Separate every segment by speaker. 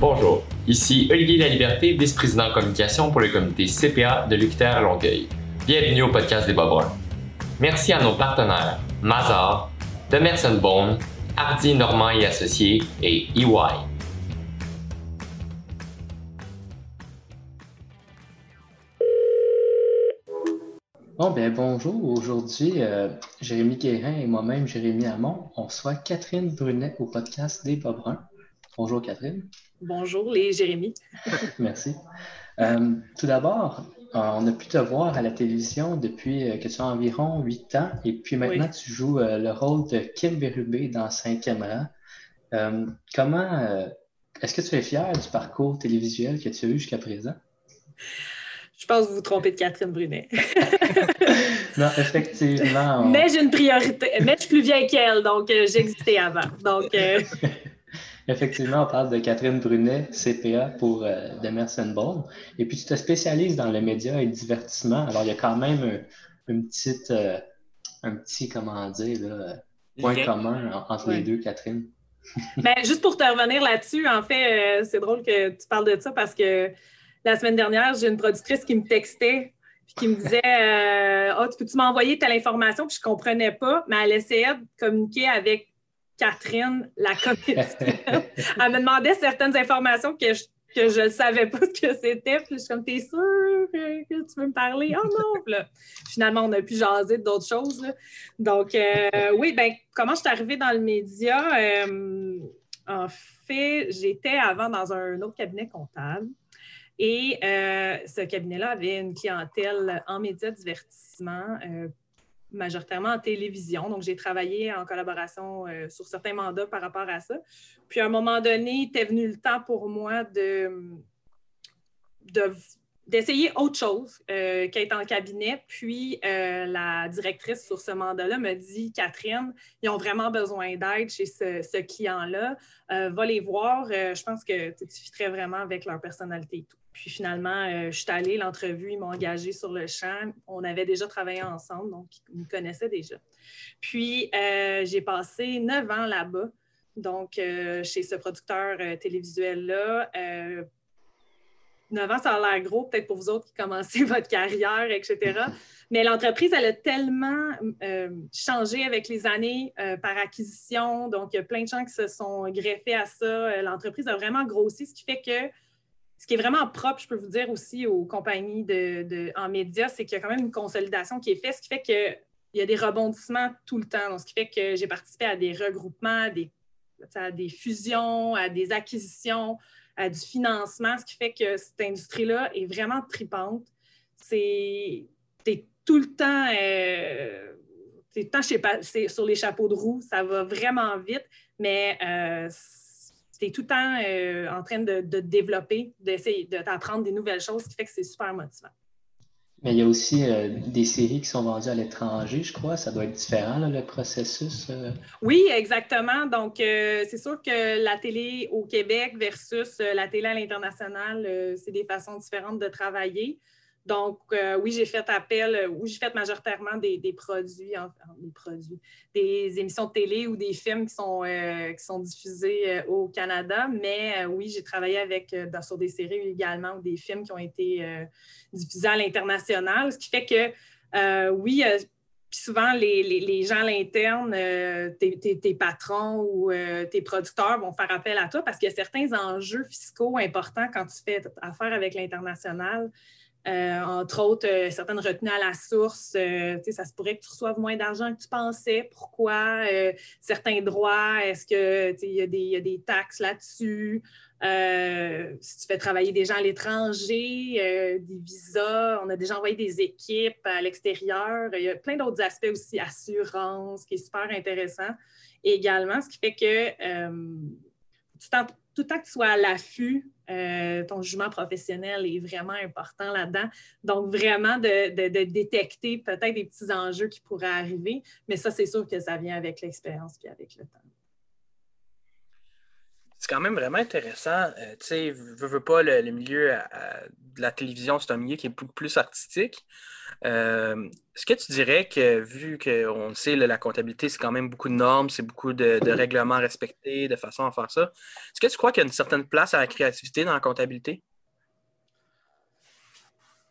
Speaker 1: Bonjour, ici Olivier Laliberté, vice-président communication pour le comité CPA de l'UQTR Longueuil. Bienvenue au podcast des Bas Merci à nos partenaires Mazar, Demerson Bone, Hardy Normand et Associés et EY.
Speaker 2: Bon, ben bonjour. Aujourd'hui, euh, Jérémy Guérin et moi-même, Jérémy Hamon, on reçoit Catherine Brunet au podcast des Pas Bonjour, Catherine.
Speaker 3: Bonjour, les Jérémy.
Speaker 2: Merci. Euh, tout d'abord, euh, on a pu te voir à la télévision depuis que tu as environ huit ans et puis maintenant tu joues le rôle de Kim Bérubé dans Cinquième rang. comment est-ce que tu es fier du parcours télévisuel que tu as eu jusqu'à présent?
Speaker 3: Je pense que vous vous trompez de Catherine Brunet.
Speaker 2: non, effectivement.
Speaker 3: Mais j'ai une priorité. Mais je suis plus vieille qu'elle, donc euh, j'existais avant. Donc, euh,
Speaker 2: effectivement, on parle de Catherine Brunet, CPA pour euh, Demerson Ball. Et puis, tu te spécialises dans les médias et le divertissement. Alors, il y a quand même un, une petite, un petit, comment dire, point commun entre les deux, Catherine.
Speaker 3: ben, juste pour te revenir là-dessus, en fait, c'est drôle que tu parles de ça parce que la semaine dernière, j'ai une productrice qui me textait puis qui me disait euh, Ah, tu peux-tu m'envoyer telle information? Puis je ne comprenais pas, mais elle essayait de communiquer avec Catherine, la comédienne. elle me demandait certaines informations que je que je ne savais pas ce que c'était. Puis je suis comme, t'es sûr que, tu veux me parler? Oh non! finalement, on a pu jaser d'autres choses. Donc, euh, oui, ben comment je suis arrivée dans le média? Euh, en fait, j'étais avant dans un autre cabinet comptable. Et euh, ce cabinet-là avait une clientèle en médias divertissement, majoritairement en télévision. Donc, j'ai travaillé en collaboration euh, sur certains mandats par rapport à ça. Puis, à un moment donné, était venu le temps pour moi de, d'essayer autre chose qu'être en cabinet. Puis la directrice sur ce mandat-là me dit Catherine, ils ont vraiment besoin d'aide chez ce, client-là. va les voir. je pense que tu fitterais vraiment avec leur personnalité et tout. Puis finalement, euh, je suis allée, l'entrevue, ils m'ont engagée sur le champ. On avait déjà travaillé ensemble, donc ils me connaissaient déjà. Puis euh, j'ai passé neuf ans là-bas, donc euh, chez ce producteur télévisuel-là. Neuf ans, ça a l'air gros, peut-être pour vous autres qui commencez votre carrière, etc. Mais l'entreprise, elle a tellement changé avec les années par acquisition. Donc, il y a plein de gens qui se sont greffés à ça. L'entreprise a vraiment grossi, ce qui fait que ce qui est vraiment propre, je peux vous dire aussi aux compagnies de, en médias, c'est qu'il y a quand même une consolidation qui est faite, ce qui fait qu'il y a des rebondissements tout le temps. ce qui fait que j'ai participé à des regroupements, à des, fusions, à des acquisitions, à du financement, ce qui fait que cette industrie-là est vraiment tripante. C'est tout le temps, euh, sur les chapeaux de roue, ça va vraiment vite, mais euh, tu tout le temps euh, en train de, développer, d'essayer d'apprendre des nouvelles choses, ce qui fait que c'est super motivant.
Speaker 2: Mais il y a aussi euh, des séries qui sont vendues à l'étranger, je crois. Ça doit être différent, le processus. Euh.
Speaker 3: Oui, exactement. Donc, c'est sûr que la télé au Québec versus la télé à l'international, c'est des façons différentes de travailler. Donc, euh, oui, j'ai fait appel, euh, oui, j'ai fait majoritairement des, produits, des produits, des émissions de télé ou des films qui sont, euh, qui sont diffusés au Canada, mais oui, j'ai travaillé avec, sur des séries également ou des films qui ont été diffusés à l'international, ce qui fait que, oui, souvent, les, gens à l'interne, tes, patrons ou tes producteurs vont faire appel à toi parce qu'il y a certains enjeux fiscaux importants quand tu fais affaire avec l'international. Euh, entre autres, euh, certaines retenues à la source, euh, ça se pourrait que tu reçoives moins d'argent que tu pensais. Pourquoi? certains droits, est-ce qu'il y, y, a des taxes là-dessus? si tu fais travailler des gens à l'étranger, des visas, on a déjà envoyé des équipes à l'extérieur. Il y a plein d'autres aspects aussi, assurance, qui est super intéressant également, ce qui fait que tout le temps que tu sois à l'affût euh, ton jugement professionnel est vraiment important là-dedans. Donc, vraiment de, détecter peut-être des petits enjeux qui pourraient arriver, mais ça, c'est sûr que ça vient avec l'expérience et avec le temps.
Speaker 4: C'est quand même vraiment intéressant. Euh, tu sais, veux, veux pas, le, milieu de la télévision, c'est un milieu qui est beaucoup plus artistique. Euh, est-ce que tu dirais que, vu qu'on sait, la comptabilité, c'est quand même beaucoup de normes, c'est beaucoup de, règlements respectés, de façon à faire ça, est-ce que tu crois qu'il y a une certaine place à la créativité dans la comptabilité?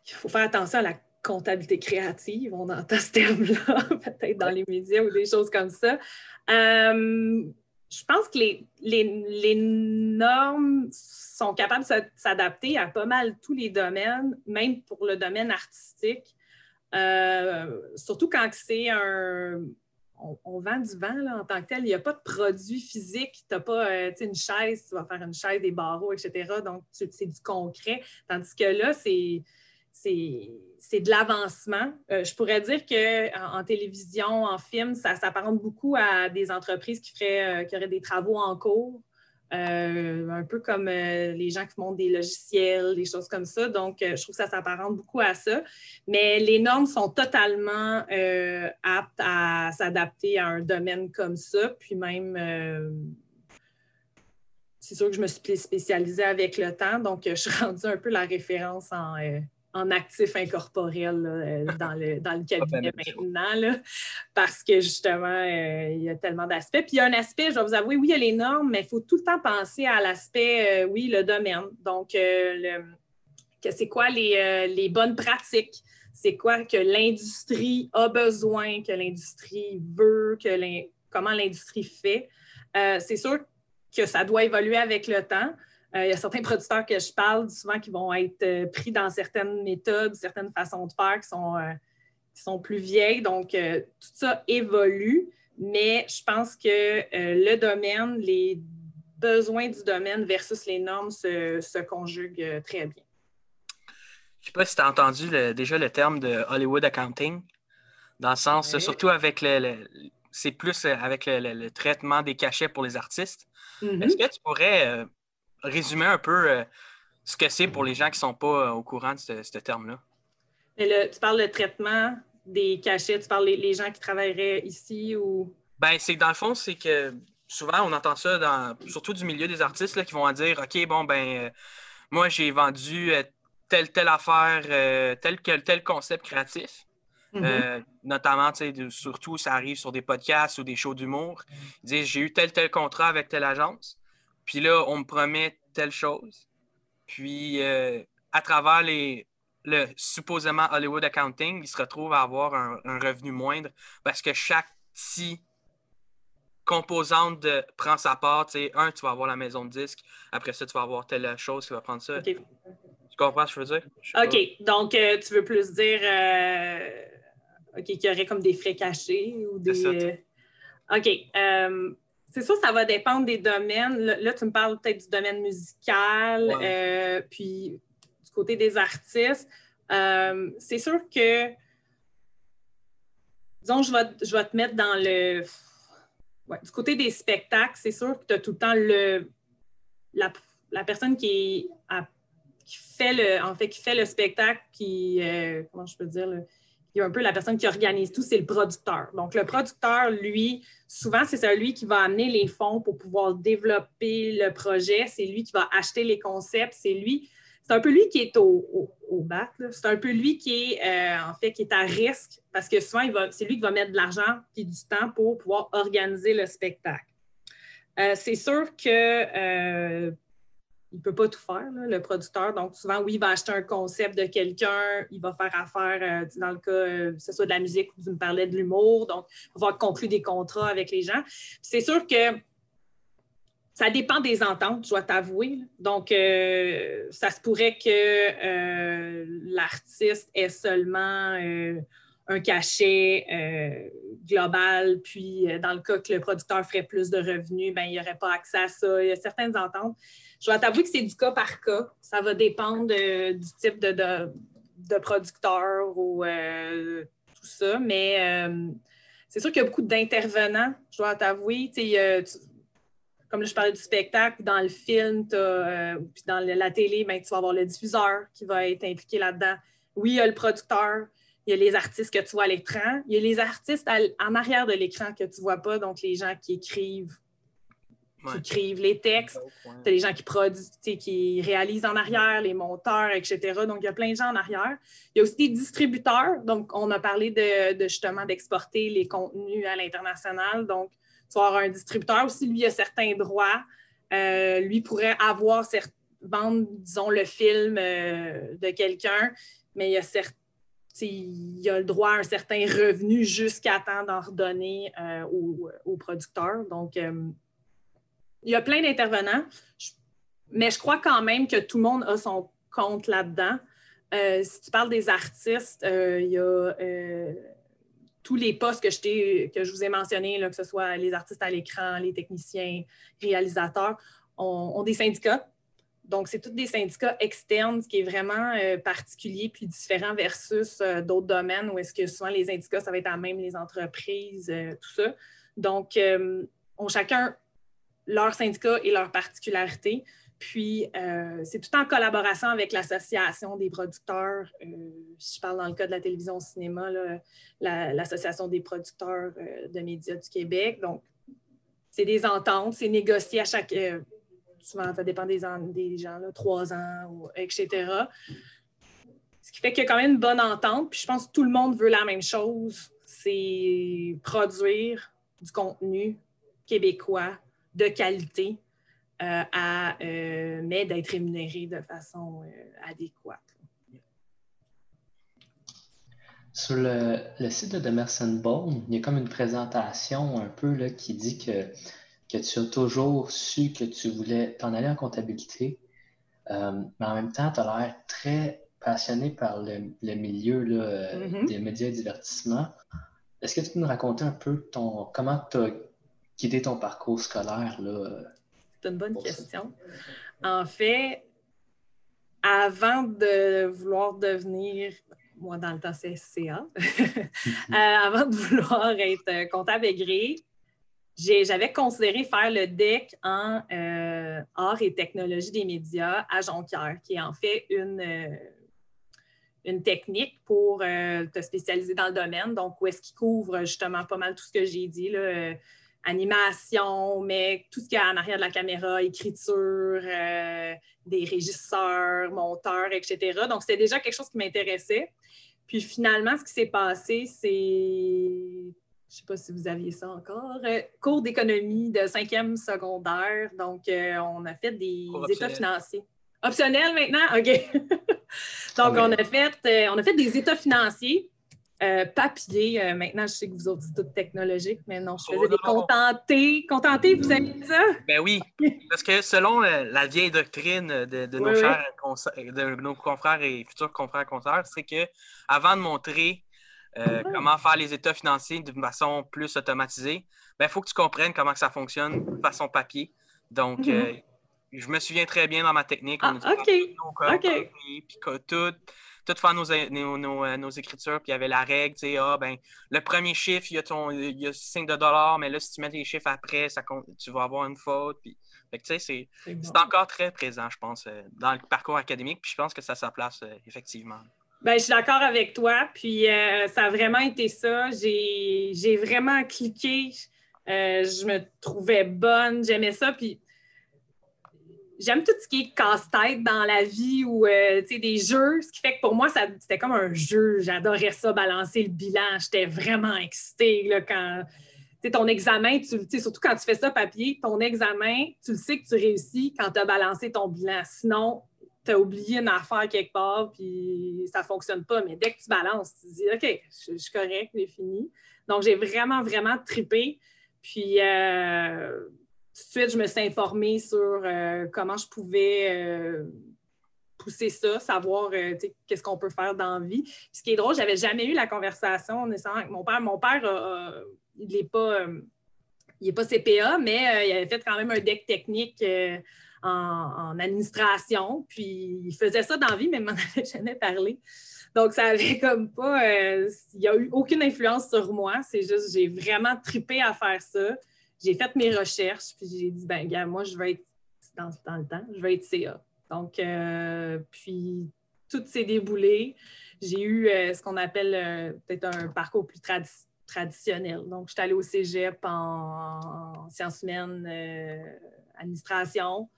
Speaker 3: Il faut faire attention à la comptabilité créative, on entend ce terme-là, peut-être dans les médias ou des choses comme ça. Euh, je pense que les, les, normes sont capables de s'adapter à pas mal tous les domaines, même pour le domaine artistique. Euh, surtout quand c'est un. On, vend du vent en tant que tel. Il n'y a pas de produit physique. Tu n'as pas euh, une chaise, tu vas faire une chaise, des barreaux, etc. Donc, c'est du concret. Tandis que là, c'est c'est de l'avancement. Euh, je pourrais dire qu'en en, télévision, en film, ça s'apparente beaucoup à des entreprises qui, feraient, euh, qui auraient des travaux en cours, euh, un peu comme les gens qui montent des logiciels, des choses comme ça. Donc, je trouve que ça s'apparente beaucoup à ça. Mais les normes sont totalement aptes à s'adapter à un domaine comme ça. Puis même c'est sûr que je me suis spécialisée avec le temps, donc je suis rendue un peu la référence en, en actif incorporel euh, dans, le, dans le cabinet maintenant, parce que justement, euh, il y a tellement d'aspects. Puis il y a un aspect, je vais vous avouer, oui, il y a les normes, mais il faut tout le temps penser à l'aspect, euh, oui, le domaine. Donc, le, que c'est quoi les, les, bonnes pratiques? C'est quoi que l'industrie a besoin, que l'industrie veut, que comment l'industrie fait? c'est sûr que ça doit évoluer avec le temps. Euh, il y a certains producteurs que je parle souvent qui vont être euh, pris dans certaines méthodes, certaines façons de faire qui sont, euh, qui sont plus vieilles. Donc, tout ça évolue, mais je pense que le domaine, les besoins du domaine versus les normes se, conjuguent très bien.
Speaker 4: Je ne sais pas si tu as entendu déjà le terme de Hollywood Accounting, dans le sens, surtout avec le, c'est plus avec le, traitement des cachets pour les artistes. Mm-hmm. Est-ce que tu pourrais résumer un peu euh, ce que c'est pour les gens qui ne sont pas euh, au courant de ce, terme-là?
Speaker 3: tu parles de traitement des cachets, tu parles des gens qui travailleraient ici ou?
Speaker 4: Ben, c'est dans le fond, c'est que souvent on entend ça dans surtout du milieu des artistes là, qui vont dire OK, bon ben euh, moi j'ai vendu telle, telle affaire, tel, tel concept créatif. Mm-hmm. notamment, surtout, ça arrive sur des podcasts ou des shows d'humour. Ils disent J'ai eu tel, tel contrat avec telle agence. Puis là, on me promet telle chose. Puis euh, à travers les, le supposément Hollywood Accounting, il se retrouve à avoir un, revenu moindre parce que chaque petit composante de, prend sa part. Tu un, tu vas avoir la maison de disque. Après ça, tu vas avoir telle chose qui va prendre ça. Tu comprends ce que je veux dire?
Speaker 3: OK. Donc, euh, tu veux plus dire euh, qu'il y aurait comme des frais cachés ou des. OK. C'est sûr, ça va dépendre des domaines. Là, tu me parles peut-être du domaine musical, euh, puis du côté des artistes. Euh, c'est sûr que, disons, je vais, je vais te mettre dans le. du côté des spectacles, c'est sûr que tu as tout le temps le, la, personne qui, qui, fait le, en fait, qui fait le spectacle, qui. Euh, comment je peux dire? Il y a un peu la personne qui organise tout, c'est le producteur. Donc, le producteur, lui, souvent, c'est celui qui va amener les fonds pour pouvoir développer le projet. C'est lui qui va acheter les concepts. C'est lui, c'est un peu lui qui est au, au, bat. C'est un peu lui qui est, euh, en fait, qui est à risque parce que souvent, c'est lui qui va mettre de l'argent et du temps pour pouvoir organiser le spectacle. Euh, c'est sûr que euh, il ne peut pas tout faire, le producteur. Donc, souvent, oui, il va acheter un concept de quelqu'un, il va faire affaire, euh, dans le cas, euh, que ce soit de la musique ou tu me parlais de l'humour. Donc, il va conclure des contrats avec les gens. C'est sûr que ça dépend des ententes, je dois t'avouer. Donc, euh, ça se pourrait que l'artiste ait seulement un cachet global, puis dans le cas que le producteur ferait plus de revenus, ben, il n'y aurait pas accès à ça. Il y a certaines ententes. Je vais t'avouer que c'est du cas par cas. Ça va dépendre du type de, de, producteur ou euh, tout ça. Mais euh, c'est sûr qu'il y a beaucoup d'intervenants, je dois t'avouer. comme je parlais du spectacle, dans le film, euh, puis dans la télé, ben, tu vas avoir le diffuseur qui va être impliqué là-dedans. Oui, il y a le producteur, il y a les artistes que tu vois à l'écran, il y a les artistes en arrière de l'écran que tu ne vois pas, donc les gens qui écrivent qui écrivent les textes, tu as les gens qui produisent, qui réalisent en arrière, les monteurs, etc. Donc, il y a plein de gens en arrière. Il y a aussi des distributeurs. Donc, on a parlé de, justement d'exporter les contenus à l'international. Donc, tu vas avoir un distributeur aussi, lui, a certains droits. Euh, lui pourrait avoir, vendre, disons, le film euh, de quelqu'un, mais il y a il a le droit à un certain revenu jusqu'à temps d'en redonner euh, au, au, producteur. Donc, il y a plein d'intervenants, mais je crois quand même que tout le monde a son compte là-dedans. Euh, si tu parles des artistes, euh, il y a euh, tous les postes que je, que je vous ai mentionnés, là, que ce soit les artistes à l'écran, les techniciens, réalisateurs, ont, des syndicats. Donc, c'est tous des syndicats externes, ce qui est vraiment particulier puis différent versus d'autres domaines où est-ce que souvent les syndicats, ça va être à même les entreprises, tout ça. Donc, on chacun leur syndicat et leurs particularités. Puis, euh, c'est tout en collaboration avec l'Association des producteurs, euh, je parle dans le cas de la télévision au cinéma, l'Association des producteurs euh, de médias du Québec. Donc, c'est des ententes, c'est négocié à chaque. souvent, ça dépend des, des gens, trois ans, etc. Ce qui fait qu'il y a quand même une bonne entente. Puis, je pense que tout le monde veut la même chose c'est produire du contenu québécois de qualité, euh, à, euh, mais d'être rémunéré de façon euh, adéquate.
Speaker 2: Sur le, site de Demerson Bone, il y a comme une présentation un peu là, qui dit que, que tu as toujours su que tu voulais t'en aller en comptabilité, mais en même temps, tu as l'air très passionné par le, milieu là, mm-hmm. des médias et divertissement. Est-ce que tu peux nous raconter un peu ton, comment tu as quitter ton parcours scolaire? Là,
Speaker 3: C'est une bonne question. En fait, avant de vouloir devenir, moi dans le temps c'est SCA, euh, avant de vouloir être comptable agréé, j'avais considéré faire le DEC en euh, art et technologie des médias à Jonquière, qui est en fait une, euh, une technique pour te spécialiser dans le domaine. Donc, où est-ce qu'il couvre justement pas mal tout ce que j'ai dit, là, animation, mais tout ce qu'il y a en arrière de la caméra, écriture, euh, des régisseurs, monteurs, etc. Donc, c'était déjà quelque chose qui m'intéressait. Puis finalement, ce qui s'est passé, c'est, je ne sais pas si vous aviez ça encore, euh, cours d'économie de cinquième secondaire. Donc, euh, on a fait des états financiers. Optionnel maintenant? OK. Donc, on a, fait, on a fait des états financiers euh, papier, euh, maintenant, je sais que vous autres tout technologique, mais non, je faisais oh, des contentés. Contentés, vous avez dit ça?
Speaker 4: Ben oui, parce que selon euh, la vieille doctrine de, nos chers de nos confrères et futurs confrères compteurs, c'est que avant de montrer ah. comment faire les états financiers de façon plus automatisée, il ben, faut que tu comprennes comment ça fonctionne de façon papier. Donc, mm-hmm. je me souviens très bien dans ma technique.
Speaker 3: Ah, OK. OK.
Speaker 4: Puis tout tout faire euh, nos, écritures, puis il y avait la règle, tu sais, ah, ben, le premier chiffre, il y a, ton, il y a 5 de dollars, mais là, si tu mets tes chiffres après, ça tu vas avoir une faute. Puis, tu sais, c'est, encore très présent, je pense, euh, dans le parcours académique, puis je pense que ça sa place, euh, effectivement.
Speaker 3: Ben, je suis d'accord avec toi, puis ça a vraiment été ça. J'ai, vraiment cliqué, je me trouvais bonne, j'aimais ça, puis j'aime tout ce qui est casse-tête dans la vie ou euh, des jeux, ce qui fait que pour moi, c'était comme un jeu. J'adorais ça, balancer le bilan. J'étais vraiment excitée là, quand ton examen, tu, surtout quand tu fais ça papier, ton examen, tu le sais que tu réussis quand tu as balancé ton bilan. Sinon, tu as oublié une affaire quelque part, puis ça ne fonctionne pas. Mais dès que tu balances, tu te dis OK, je, suis correct, j'ai fini. Donc, j'ai vraiment, vraiment trippé. Puis, euh, de suite, je me suis informée sur euh, comment je pouvais euh, pousser ça, savoir euh, qu'est-ce qu'on peut faire dans la vie. ce qui est drôle, je n'avais jamais eu la conversation avec mon père. Mon père, il n'est pas, il pas CPA, mais il avait fait quand même un deck technique. En, administration, puis il faisait ça dans la vie, mais il m'en avait jamais parlé. Donc, ça avait comme pas. il a eu aucune influence sur moi. C'est juste, j'ai vraiment tripé à faire ça j'ai fait mes recherches, puis j'ai dit, ben, gars, moi, je vais être dans, dans, le temps, je vais être CA. Donc, euh, puis, tout s'est déboulé. J'ai eu euh, ce qu'on appelle euh, peut-être un parcours plus traditionnelle. Donc, je suis allée au cégep en, sciences humaines, administration.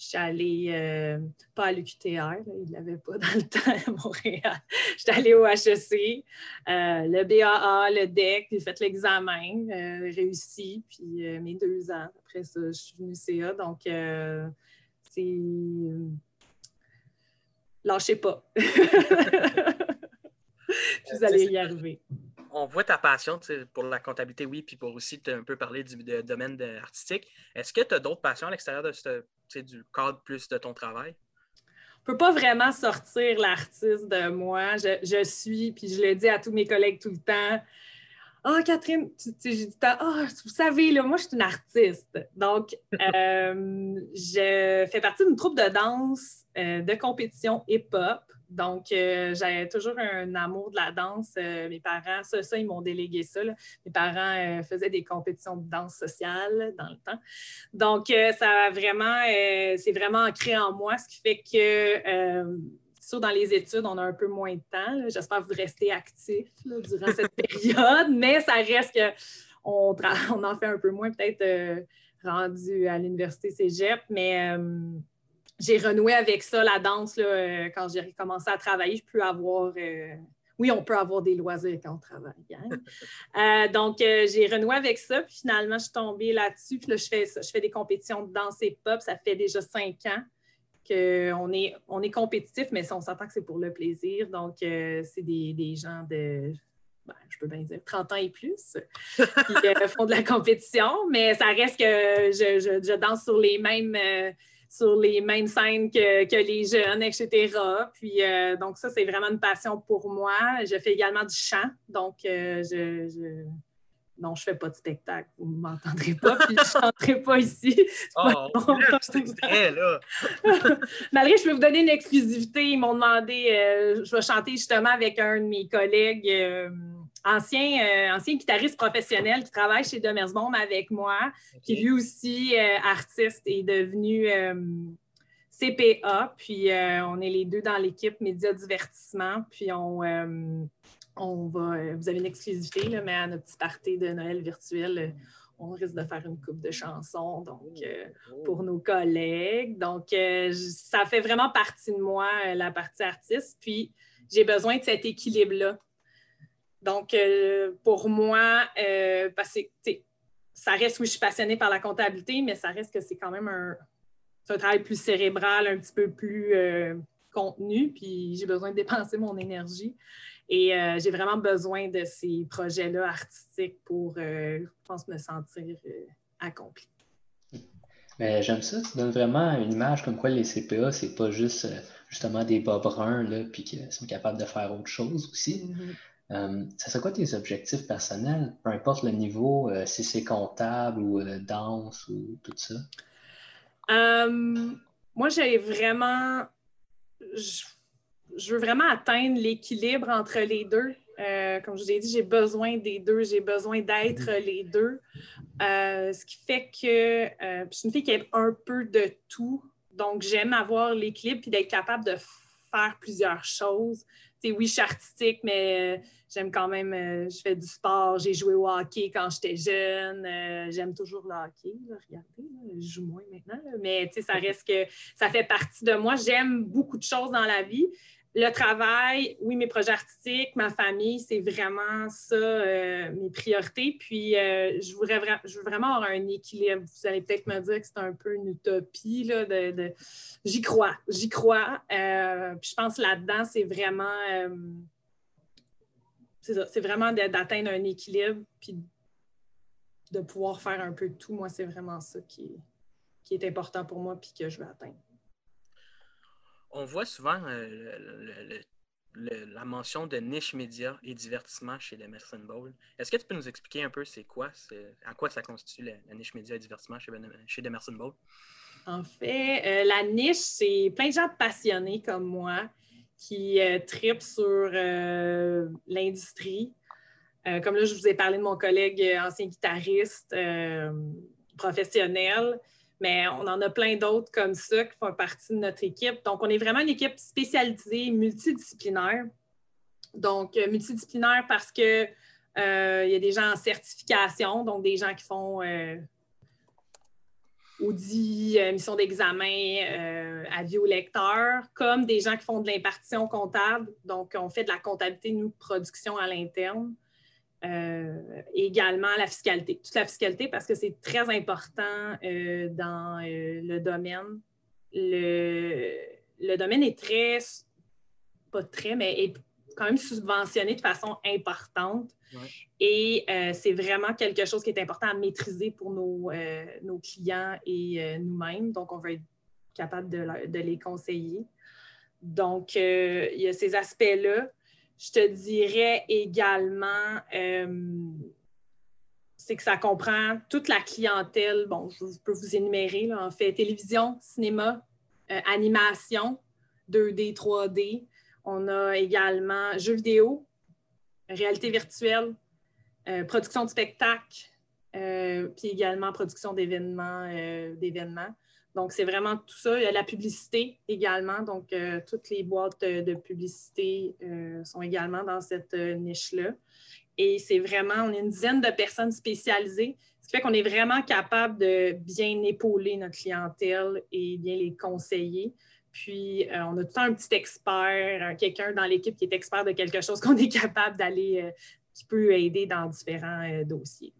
Speaker 3: Je suis allée, euh, pas à l'UQTR, il ne l'avait pas dans le temps à Montréal. Je suis allée au HEC, euh, le BAA, le DEC, j'ai fait l'examen, euh, réussi, puis mes deux ans. Après ça, je suis venue CA. Donc, c'est. Lâchez pas. Vous allez y arriver
Speaker 4: on voit ta passion pour la comptabilité, oui, puis pour aussi un peu parler du domaine artistique. Est-ce que tu as d'autres passions à l'extérieur de ce, du cadre plus de ton travail?
Speaker 3: Je ne peux pas vraiment sortir l'artiste de moi. Je, suis, puis je le dis à tous mes collègues tout le temps. Ah, oh, Catherine, tu, oh, vous savez, là, moi, je suis une artiste. Donc, euh, je fais partie d'une troupe de danse euh, de compétition hip-hop. Donc, euh, j'avais toujours un amour de la danse. Euh, mes parents, ça, ça ils m'ont délégué ça. Mes parents euh, faisaient des compétitions de danse sociale dans le temps. Donc, ça a vraiment, c'est vraiment ancré en moi, ce qui fait que, sûr, dans les études, on a un peu moins de temps. J'espère que vous restez actifs durant cette période, mais ça reste qu'on on en fait un peu moins, peut-être rendu à l'université cégep, mais j'ai renoué avec ça, la danse, euh, quand j'ai commencé à travailler. Je peux avoir. Euh, oui, on peut avoir des loisirs quand on travaille. Hein. Euh, donc, j'ai renoué avec ça. Puis finalement, je suis tombée là-dessus. Puis là, je fais, je fais des compétitions de danse et pop. Ça fait déjà cinq ans qu'on est, on est compétitif, mais on s'entend que c'est pour le plaisir. Donc, c'est des, gens de ben, je peux bien dire 30 ans et plus, qui font de la compétition, mais ça reste que je, je danse sur les mêmes, sur les mêmes scènes que, les jeunes, etc. Puis, euh, donc, ça, c'est vraiment une passion pour moi. Je fais également du chant. Donc, euh, je, Non, je ne fais pas de spectacle. Vous ne m'entendrez pas, puis je ne chanterai pas ici.
Speaker 4: Oh, extrait, là!
Speaker 3: Malgré, je peux vous donner une exclusivité. Ils m'ont demandé, euh, je vais chanter justement avec un de mes collègues ancien, euh, ancien guitariste professionnel qui travaille chez Demersbaum avec moi, qui lui aussi euh, artiste est devenu euh, CPA. Puis on est les deux dans l'équipe média divertissement. Puis on, on va, vous avez une exclusivité, là, mais à notre petit party de Noël virtuel, on risque de faire une coupe de chansons donc oh. pour nos collègues. Donc ça fait vraiment partie de moi la partie artiste. Puis j'ai besoin de cet équilibre-là donc, euh, pour moi, euh, parce que ça reste, oui, je suis passionnée par la comptabilité, mais ça reste que c'est quand même un, travail plus cérébral, un petit peu plus euh, contenu, puis j'ai besoin de dépenser mon énergie. Et j'ai vraiment besoin de ces projets-là artistiques pour, je pense, me sentir accomplie.
Speaker 2: Mais j'aime ça, ça donne vraiment une image comme quoi les CPA, c'est pas juste justement des bas bruns, là, puis qu'ils sont capables de faire autre chose aussi. Mm-hmm. Euh, ça serait quoi tes objectifs personnels, peu importe le niveau, euh, si c'est comptable ou euh, danse ou tout ça?
Speaker 3: moi, j'ai vraiment. Je, veux vraiment atteindre l'équilibre entre les deux. comme je vous ai dit, j'ai besoin des deux, j'ai besoin d'être mm-hmm. les deux. ce qui fait que je suis une fille qui aime un peu de tout. Donc, j'aime avoir l'équilibre et d'être capable de faire plusieurs choses oui, je suis artistique, mais euh, j'aime quand même, euh, je fais du sport, j'ai joué au hockey quand j'étais jeune, euh, j'aime toujours le hockey, regardez, je joue moins maintenant, mais ça reste que ça fait partie de moi. J'aime beaucoup de choses dans la vie, le travail, oui, mes projets artistiques, ma famille, c'est vraiment ça, euh, mes priorités. Puis, euh, je, voudrais veux vraiment avoir un équilibre. Vous allez peut-être me dire que c'est un peu une utopie. De, J'y crois, j'y crois. Euh, puis, je pense là-dedans, c'est vraiment. c'est vraiment d'atteindre un équilibre, puis de pouvoir faire un peu de tout. Moi, c'est vraiment ça qui qui est important pour moi, puis que je veux atteindre
Speaker 4: on voit souvent euh, la mention de niche média et divertissement chez Demerson Bowl. Est-ce que tu peux nous expliquer un peu c'est quoi, à quoi ça constitue la, niche média et divertissement chez, chez Demerson Bowl?
Speaker 3: En fait, euh, la niche, c'est plein de gens passionnés comme moi qui euh, tripent sur l'industrie. comme là, je vous ai parlé de mon collègue ancien guitariste professionnel mais on en a plein d'autres comme ça qui font partie de notre équipe. Donc, on est vraiment une équipe spécialisée, multidisciplinaire. Donc, euh, multidisciplinaire parce que il y a des gens en certification, donc des gens qui font audit, mission d'examen, avis au lecteur, comme des gens qui font de l'impartition comptable. Donc, on fait de la comptabilité, nous, production à l'interne. Euh, également la fiscalité, toute la fiscalité parce que c'est très important euh, dans euh, le domaine. Le, domaine est très, pas très, mais est quand même subventionné de façon importante. Et c'est vraiment quelque chose qui est important à maîtriser pour nos, nos clients et nous-mêmes. Donc, on va être capable de, de les conseiller. Donc, il y a ces aspects-là. Je te dirais également, euh, c'est que ça comprend toute la clientèle. Bon, je peux vous énumérer, en fait, télévision, cinéma, euh, animation, 2D, 3D. On a également jeux vidéo, réalité virtuelle, euh, production de spectacles, puis également production d'événements. d'événements. Donc, c'est vraiment tout ça. Il y a la publicité également. Donc, euh, toutes les boîtes de publicité euh, sont également dans cette euh, niche-là. Et c'est vraiment, on est une dizaine de personnes spécialisées, ce qui fait qu'on est vraiment capable de bien épauler notre clientèle et bien les conseiller. Puis, on a tout un petit expert, quelqu'un dans l'équipe qui est expert de quelque chose qu'on est capable d'aller, qui peut aider dans différents dossiers.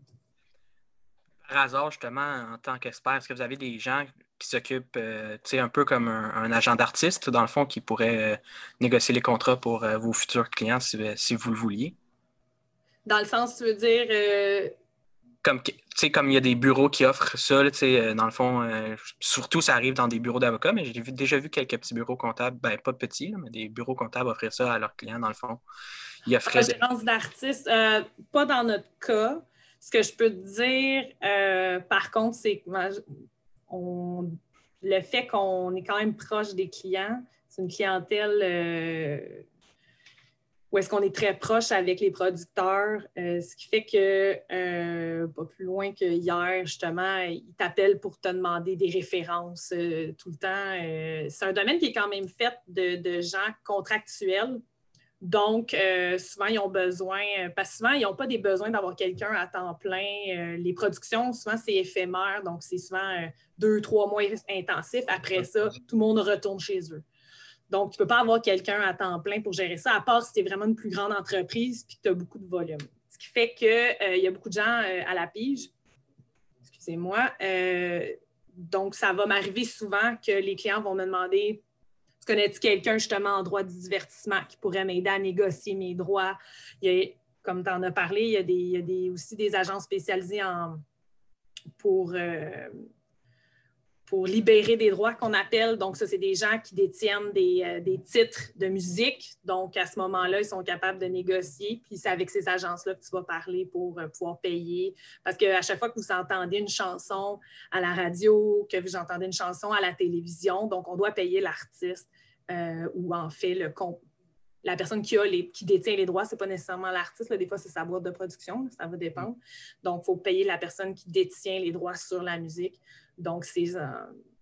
Speaker 4: Par hasard, justement, en tant qu'expert, est-ce que vous avez des gens qui s'occupe, euh, un peu comme un, agent d'artiste, dans le fond, qui pourrait euh, négocier les contrats pour euh, vos futurs clients si, vous le vouliez.
Speaker 3: Dans le sens, tu veux dire.
Speaker 4: Comme, comme il y a des bureaux qui offrent ça, dans le fond, surtout ça arrive dans des bureaux d'avocats, mais j'ai déjà vu quelques petits bureaux comptables, ben pas petits, mais des bureaux comptables offrir ça à leurs clients, dans le fond.
Speaker 3: Il offraient. Agence d'artiste, pas dans notre cas. Ce que je peux te dire, par contre, c'est que le fait qu'on est quand même proche des clients, c'est une clientèle euh, où est-ce qu'on est très proche avec les producteurs, euh, ce qui fait que, euh, pas plus loin que hier, justement, ils t'appellent pour te demander des références tout le temps. c'est un domaine qui est quand même fait de gens contractuels donc, euh, souvent, ils ont besoin, euh, parce que souvent, ils n'ont pas des besoins d'avoir quelqu'un à temps plein. Euh, les productions, souvent, c'est éphémère, donc c'est souvent deux, trois mois intensifs. Après ça, tout le monde retourne chez eux. Donc, tu ne peux pas avoir quelqu'un à temps plein pour gérer ça, à part si tu es vraiment une plus grande entreprise et que tu as beaucoup de volume. Ce qui fait qu'il y a beaucoup de gens à la pige. Excusez-moi. donc, ça va m'arriver souvent que les clients vont me demander connais-tu quelqu'un justement en droit du divertissement qui pourrait m'aider à négocier mes droits? comme tu en as parlé, il y a, aussi des agents spécialisés en, pour, euh, pour libérer des droits qu'on appelle. Donc, ça, c'est des gens qui détiennent des, euh, titres de musique. Donc, à ce moment-là, ils sont capables de négocier. Puis, c'est avec ces agences-là que tu vas parler pour euh, pouvoir payer. Parce qu'à chaque fois que vous entendez une chanson à la radio, que vous entendez une chanson à la télévision, donc on doit payer l'artiste. Euh, ou en fait le la personne qui, a les, qui détient les droits, ce n'est pas nécessairement l'artiste. Des fois, c'est sa boîte de production, ça va dépendre. Donc, il faut payer la personne qui détient les droits sur la musique. Donc, ces, euh,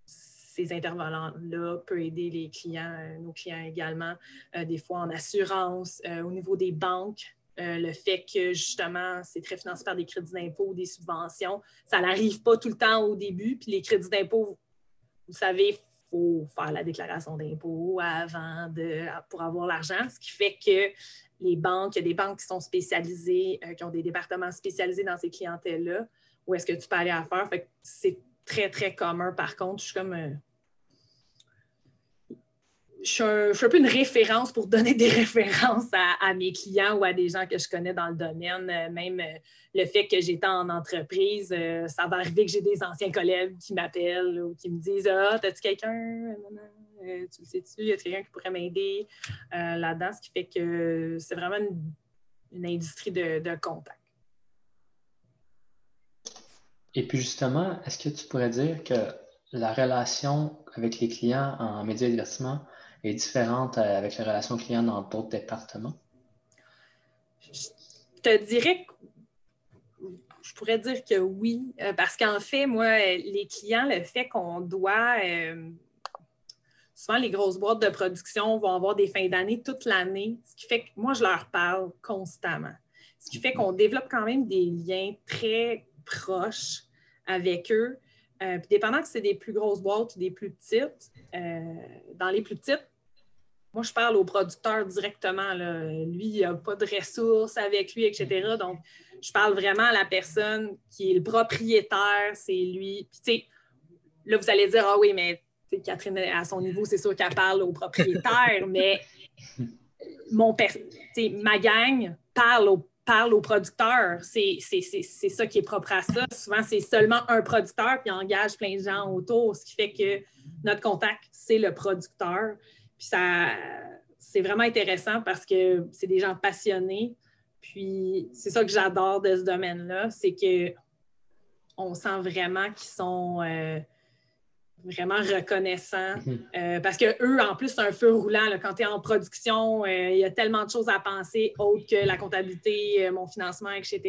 Speaker 3: ces intervenants-là peuvent aider les clients, euh, nos clients également, des fois en assurance, au niveau des banques. le fait que justement, c'est très financé par des crédits d'impôt ou des subventions, ça n'arrive pas tout le temps au début. Puis les crédits d'impôt, vous savez, faut faire la déclaration d'impôt avant de, pour avoir l'argent, ce qui fait que les banques, il y a des banques qui sont spécialisées, euh, qui ont des départements spécialisés dans ces clientèles-là, où est-ce que tu peux aller à faire. c'est très, très commun. Par contre, je suis comme euh, je suis, un, peu une référence pour donner des références à, mes clients ou à des gens que je connais dans le domaine. Euh, même euh, le fait que j'étais en entreprise, ça va arriver que j'ai des anciens collègues qui m'appellent ou qui me disent Ah, as-tu quelqu'un? Tu le sais-tu? Y a quelqu'un qui pourrait m'aider? Là-dedans Ce qui fait que c'est vraiment une, industrie de, contact.
Speaker 2: Et puis justement, est-ce que tu pourrais dire que la relation avec les clients en médias et divertissement est différente euh, avec les relations clients dans d'autres départements?
Speaker 3: Je te dirais que je pourrais dire que oui, euh, parce qu'en fait, moi, les clients, le fait qu'on doit. Euh, souvent, les grosses boîtes de production vont avoir des fins d'année toute l'année, ce qui fait que moi, je leur parle constamment. ce qui fait qu'on développe quand même des liens très proches avec eux. Euh, puis dépendant que c'est des plus grosses boîtes ou des plus petites, euh, dans les plus petites, moi, je parle au producteur directement. Lui, il n'a pas de ressources avec lui, etc. Donc, je parle vraiment à la personne qui est le propriétaire, c'est lui. Puis, tu sais, là, vous allez dire, ah oui, mais Catherine, à son niveau, c'est sûr qu'elle parle au propriétaire, mais mon ma gang parle au, parle au producteur. C'est ça qui est propre à ça. Souvent, c'est seulement un producteur qui engage plein de gens autour, ce qui fait que notre contact, c'est le producteur. Puis ça, c'est vraiment intéressant parce que c'est des gens passionnés. Puis c'est ça que j'adore de ce domaine-là, c'est que on sent vraiment qu'ils sont euh, vraiment reconnaissants. Mhm. Euh, parce que eux, en plus, c'est un feu roulant. quand tu es en production, euh, il y a tellement de choses à penser autres que la comptabilité, mon financement, etc.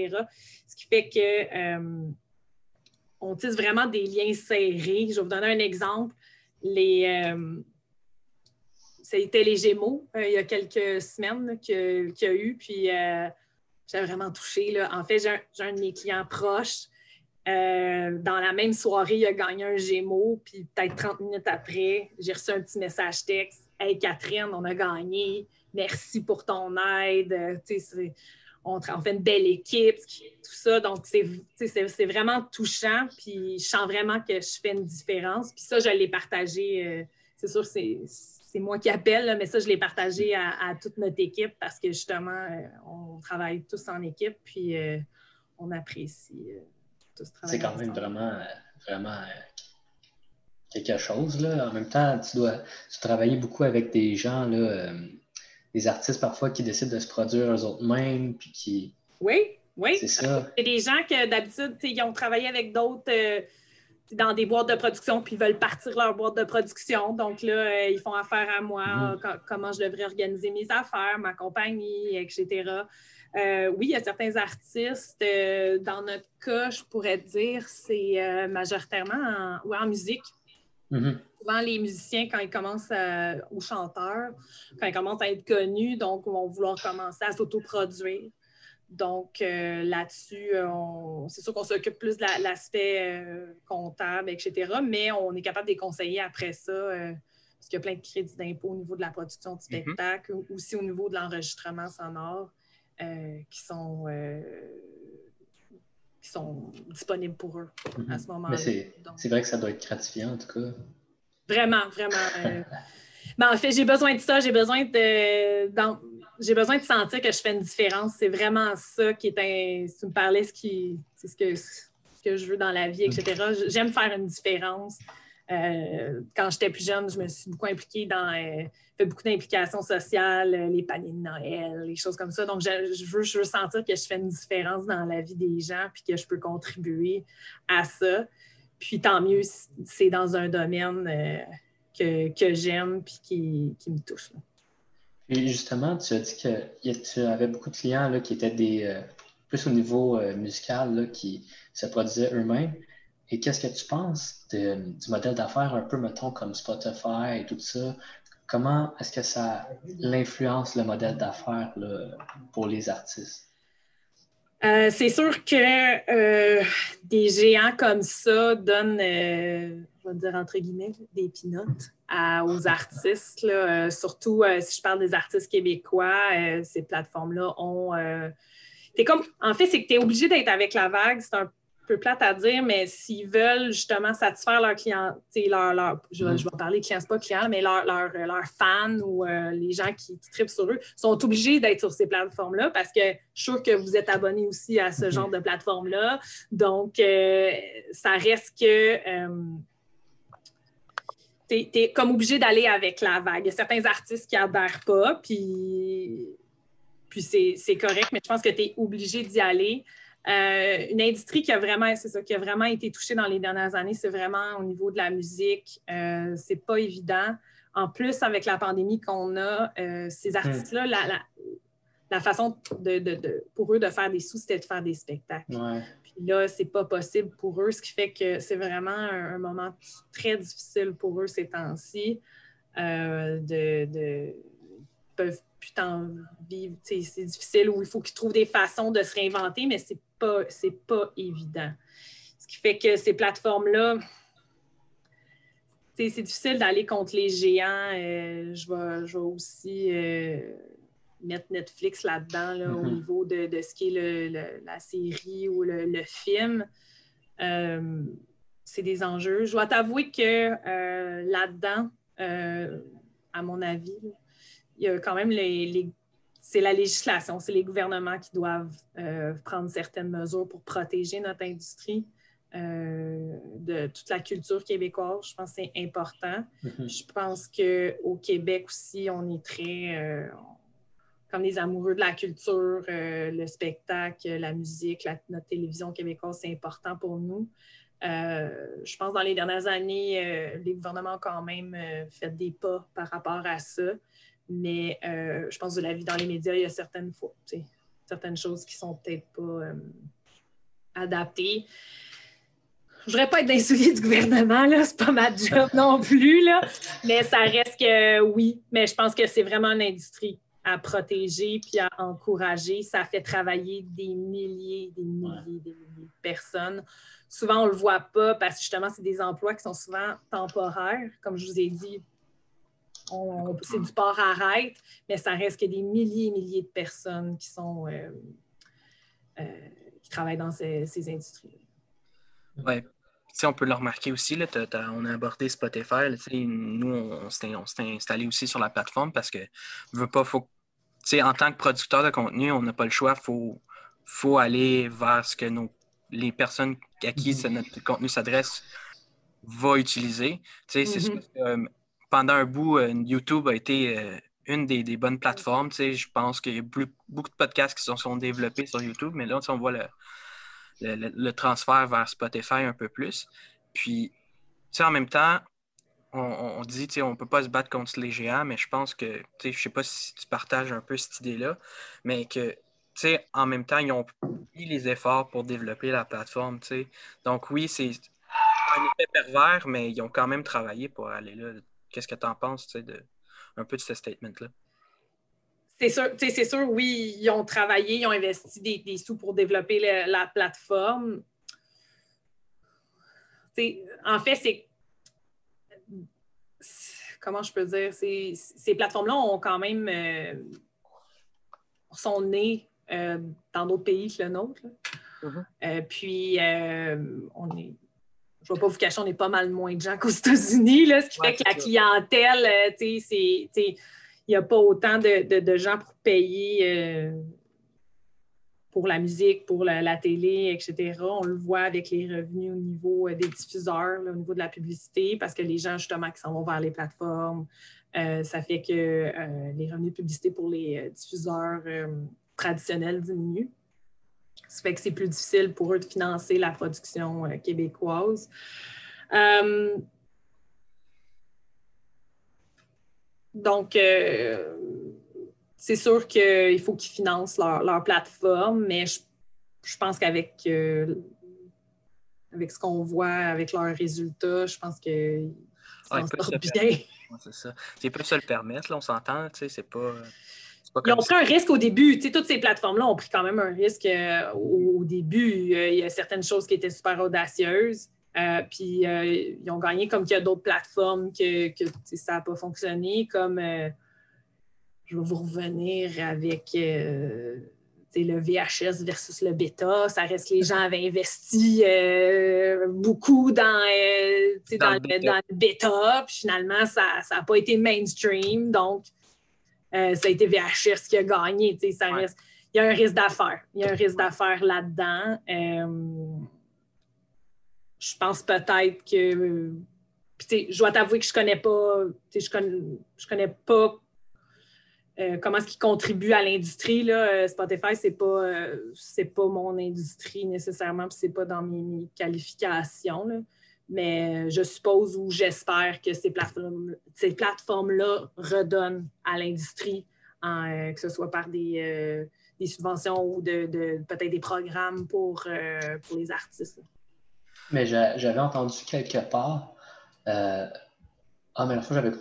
Speaker 3: Ce qui fait que on tisse vraiment des liens serrés. Je vais vous donner un exemple. Les, c'était les Gémeaux euh, il y a quelques semaines qu'il y a eu. Puis euh, j'ai vraiment touché. Là. En fait, j'ai un, de mes clients proches. Euh, dans la même soirée, il a gagné un Gémeaux. Puis peut-être 30 minutes après, j'ai reçu un petit message texte. Hey Catherine, on a gagné. Merci pour ton aide. On, on, fait une belle équipe, tout ça. Donc, c'est vraiment touchant. Puis je sens vraiment que je fais une différence. Puis ça, je l'ai partagé. c'est sûr, c'est moi qui appelle, mais ça, je l'ai partagé à, toute notre équipe parce que justement, euh, on travaille tous en équipe, puis euh, on apprécie euh.
Speaker 2: C'est quand même vraiment, vraiment quelque chose. Là. En même temps, tu dois travailler beaucoup avec des gens, là, des artistes parfois qui décident de se produire eux-mêmes, puis qui.
Speaker 3: Oui, oui. C'est ça. C'est des gens que d'habitude, ils ont travaillé avec d'autres dans des boîtes de production, puis ils veulent partir leur boîte de production. Donc là, euh, ils font affaire à moi, mhm. comment je devrais organiser mes affaires, ma compagnie, etc. Euh, oui, il y a certains artistes. Euh, dans notre cas, je pourrais dire, c'est majoritairement en, en musique. Mhm. Souvent, les musiciens, quand ils commencent à, ou chanteurs, quand ils commencent à être connus, donc vont vouloir commencer à s'autoproduire. Donc, euh, là-dessus, c'est sûr qu'on s'occupe plus de l'aspect euh, comptable, etc., mais on est capable de les conseiller après ça, euh, parce qu'il y a plein de crédits d'impôt au niveau de la production de mhm. spectacle, aussi au niveau de l'enregistrement sonore, qui, sont, qui sont disponibles pour eux à mhm. ce moment-là.
Speaker 2: C'est vrai que ça doit être gratifiant, en tout cas.
Speaker 3: Vraiment, vraiment. Ben, en fait, j'ai besoin de ça, j'ai besoin de j'ai besoin de sentir que je fais une différence. C'est vraiment ça qui est un. Si tu me parlais ce qui. C'est ce que, que je veux dans la vie, etc. J'aime faire une différence. Euh, quand j'étais plus jeune, je me suis beaucoup impliquée dans euh, fait beaucoup d'implications sociales, euh, les paniers de Noël, les choses comme ça. Donc, je, veux, sentir que je fais une différence dans la vie des gens puis que je peux contribuer à ça. Puis tant mieux, c'est dans un domaine que, que j'aime puis qui, me touche.
Speaker 2: Et justement, tu as dit que tu avais beaucoup de clients là, qui étaient des, euh, plus au niveau euh, musical, qui se produisaient eux-mêmes. Et qu'est-ce que tu penses du modèle d'affaires un peu, mettons, comme Spotify et tout ça? Comment est-ce que ça l'influence le modèle d'affaires pour les artistes?
Speaker 3: Euh, c'est sûr que des géants comme ça donnent, on va dire entre guillemets, des pinottes aux artistes. Euh, surtout euh, si je parle des artistes québécois, euh, ces plateformes-là ont. comme, en fait, c'est que tu es obligé d'être avec la vague. C'est un peu plate à dire, mais s'ils veulent justement satisfaire leurs clients, leur, leur, je, mm. je, vais parler clients, c'est pas clients, mais leurs leur, leur fans ou les gens qui, qui tripent sur eux sont obligés d'être sur ces plateformes-là parce que je suis sûre que vous êtes abonné aussi à ce mm-hmm. genre de plateforme-là. Donc, ça reste que tu es, comme obligé d'aller avec la vague. Il y a certains artistes qui adhèrent pas, puis, puis c'est correct, mais je pense que tu es obligé d'y aller. Euh, une industrie qui a vraiment, c'est ça, qui a vraiment été touchée dans les dernières années, c'est vraiment au niveau de la musique. Euh, c'est pas évident. En plus, avec la pandémie qu'on a, euh, ces artistes-là, la, la façon de, pour eux de faire des sous, c'était de faire des spectacles. Puis là, c'est pas possible pour eux, ce qui fait que c'est vraiment un, moment très difficile pour eux ces temps-ci. Euh, de, peuvent plus t'en vivre. C'est difficile ou il faut qu'ils trouvent des façons de se réinventer, mais c'est pas, pas évident. Ce qui fait que ces plateformes-là, c'est difficile d'aller contre les géants. Euh, je, vais, je, vais, aussi euh, mettre Netflix là-dedans au mm-hmm. niveau de, de, ce qui est le, la série ou le, film. Euh, c'est des enjeux. Je dois t'avouer que là-dedans, à mon avis, il y a quand même les, c'est la législation, c'est les gouvernements qui doivent euh, prendre certaines mesures pour protéger notre industrie euh, de toute la culture québécoise. Je pense que c'est important. Mm-hmm. Je pense qu'au Québec aussi, on est très euh, comme des amoureux de la culture, le spectacle, la musique, notre télévision québécoise, c'est important pour nous. je pense que dans les dernières années, les gouvernements ont quand même fait des pas par rapport à ça. Mais euh, je pense que de la vie dans les médias, il y a certaines fois, certaines choses qui sont peut-être pas euh, adaptées. Je voudrais pas être d'insulier du gouvernement, là, c'est pas ma job non plus, là, mais ça reste que oui, mais je pense que c'est vraiment une industrie à protéger puis à encourager. Ça fait travailler des milliers, des milliers, des milliers de personnes. Souvent, on ne le voit pas parce que justement, c'est des emplois qui sont souvent temporaires. Comme je vous ai dit, c'est du port arrête, mais ça reste que des milliers et milliers de personnes qui sont euh, euh, qui travaillent dans ces, industries.
Speaker 4: Oui. on peut le remarquer aussi, là, on a abordé Spotify. nous, on, s'est installé aussi sur la plateforme parce que veut pas, faut, en tant que producteur de contenu, on n'a pas le choix. Il faut, faut aller vers ce que nos, les personnes à qui mm-hmm. notre contenu s'adresse vont utiliser. C'est mm-hmm pendant un bout, euh, YouTube a été euh, une des, bonnes plateformes. Je pense qu'il y a beaucoup de podcasts qui se sont, développés sur YouTube, mais là, on voit le, transfert vers Spotify un peu plus. Puis, en même temps, on, dit on ne peut pas se battre contre les géants, mais je pense que, je ne sais pas si tu partages un peu cette idée-là, mais que en même temps, ils ont pris les efforts pour développer la plateforme. Donc oui, c'est un effet pervers, mais ils ont quand même travaillé pour aller là. Qu'est-ce que tu en penses de, un peu de ce statement-là?
Speaker 3: C'est sûr, c'est sûr, oui, ils ont travaillé, ils ont investi des, sous pour développer la plateforme. en fait, c'est. Comment je peux dire? Ces, plateformes-là ont quand même. Euh, sont nées euh, dans d'autres pays que le nôtre. Mm-hmm. Euh, puis, on est je ne vais pas vous cacher, on est pas mal moins de gens qu'aux États-Unis, ce qui fait que la clientèle, euh, il n'y a pas autant de, gens pour payer euh, pour la musique, pour la, télé, etc. On le voit avec les revenus au niveau euh, des diffuseurs, au niveau de la publicité, parce que les gens, justement, qui s'en vont vers les plateformes, ça fait que les revenus de publicité pour les diffuseurs traditionnels diminuent. Ça fait que c'est plus difficile pour eux de financer la production euh, québécoise. Euh, donc, euh, c'est sûr qu'il faut qu'ils financent leur, plateforme, mais je, pense qu'avec avec ce qu'on voit, avec leurs résultats, je pense
Speaker 4: s'en sortent bien. c'est ça. Ils peuvent se le permettre, là, on s'entend, c'est pas...
Speaker 3: Ils ont pris un risque au début. toutes ces plateformes-là ont pris quand même un risque euh, au, début. Euh, il y a certaines choses qui étaient super audacieuses. Euh, puis ils ont gagné comme qu'il y a d'autres plateformes que, ça n'a pas fonctionné. Comme je vais vous revenir avec le VHS versus le bêta. Ça reste que les gens avaient investi beaucoup dans, dans, le, bêta. Puis finalement, ça n'a pas été mainstream. Donc, euh, ça a été VHS qui a gagné. Ça reste, il y a un risque d'affaires. Il y a un risque d'affaires là-dedans. Euh, je pense peut-être que. je dois t'avouer que je connais pas. Je connais, je connais pas euh, comment est-ce qu'ils contribuent à l'industrie. Spotify, c'est pas, c'est pas mon industrie nécessairement, puis c'est pas dans mes, qualifications. Là mais euh, je suppose ou j'espère que ces plateformes-là ces plateformes redonnent à l'industrie, euh, que ce soit par des, euh, des subventions ou de, de peut-être des programmes pour, pour les artistes.
Speaker 2: Mais j'avais entendu quelque part Ah, mais la fois j'avais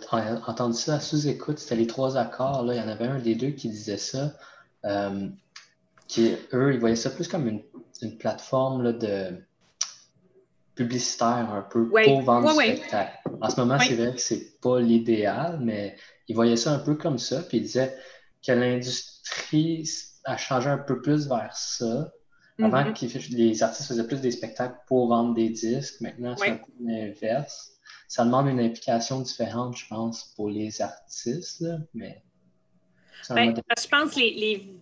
Speaker 2: entendu ça sous-écoute, c'était les trois accords. Là. Il y en avait un des deux qui disait ça. Euh, qui, eux, ils voyaient ça plus comme une, une plateforme là, de publicitaire un peu pour vendre du spectacle. En ce moment, c'est vrai que c'est pas l'idéal, mais ils voyaient ça un peu comme ça, puis ils disaient que l'industrie a changé un peu plus vers ça. Avant, mm les artistes faisaient plus des spectacles pour vendre des disques. Maintenant, c'est un peu l'inverse. Ça demande une implication différente, je pense, pour les artistes, mais...
Speaker 3: Ben, je pense que les,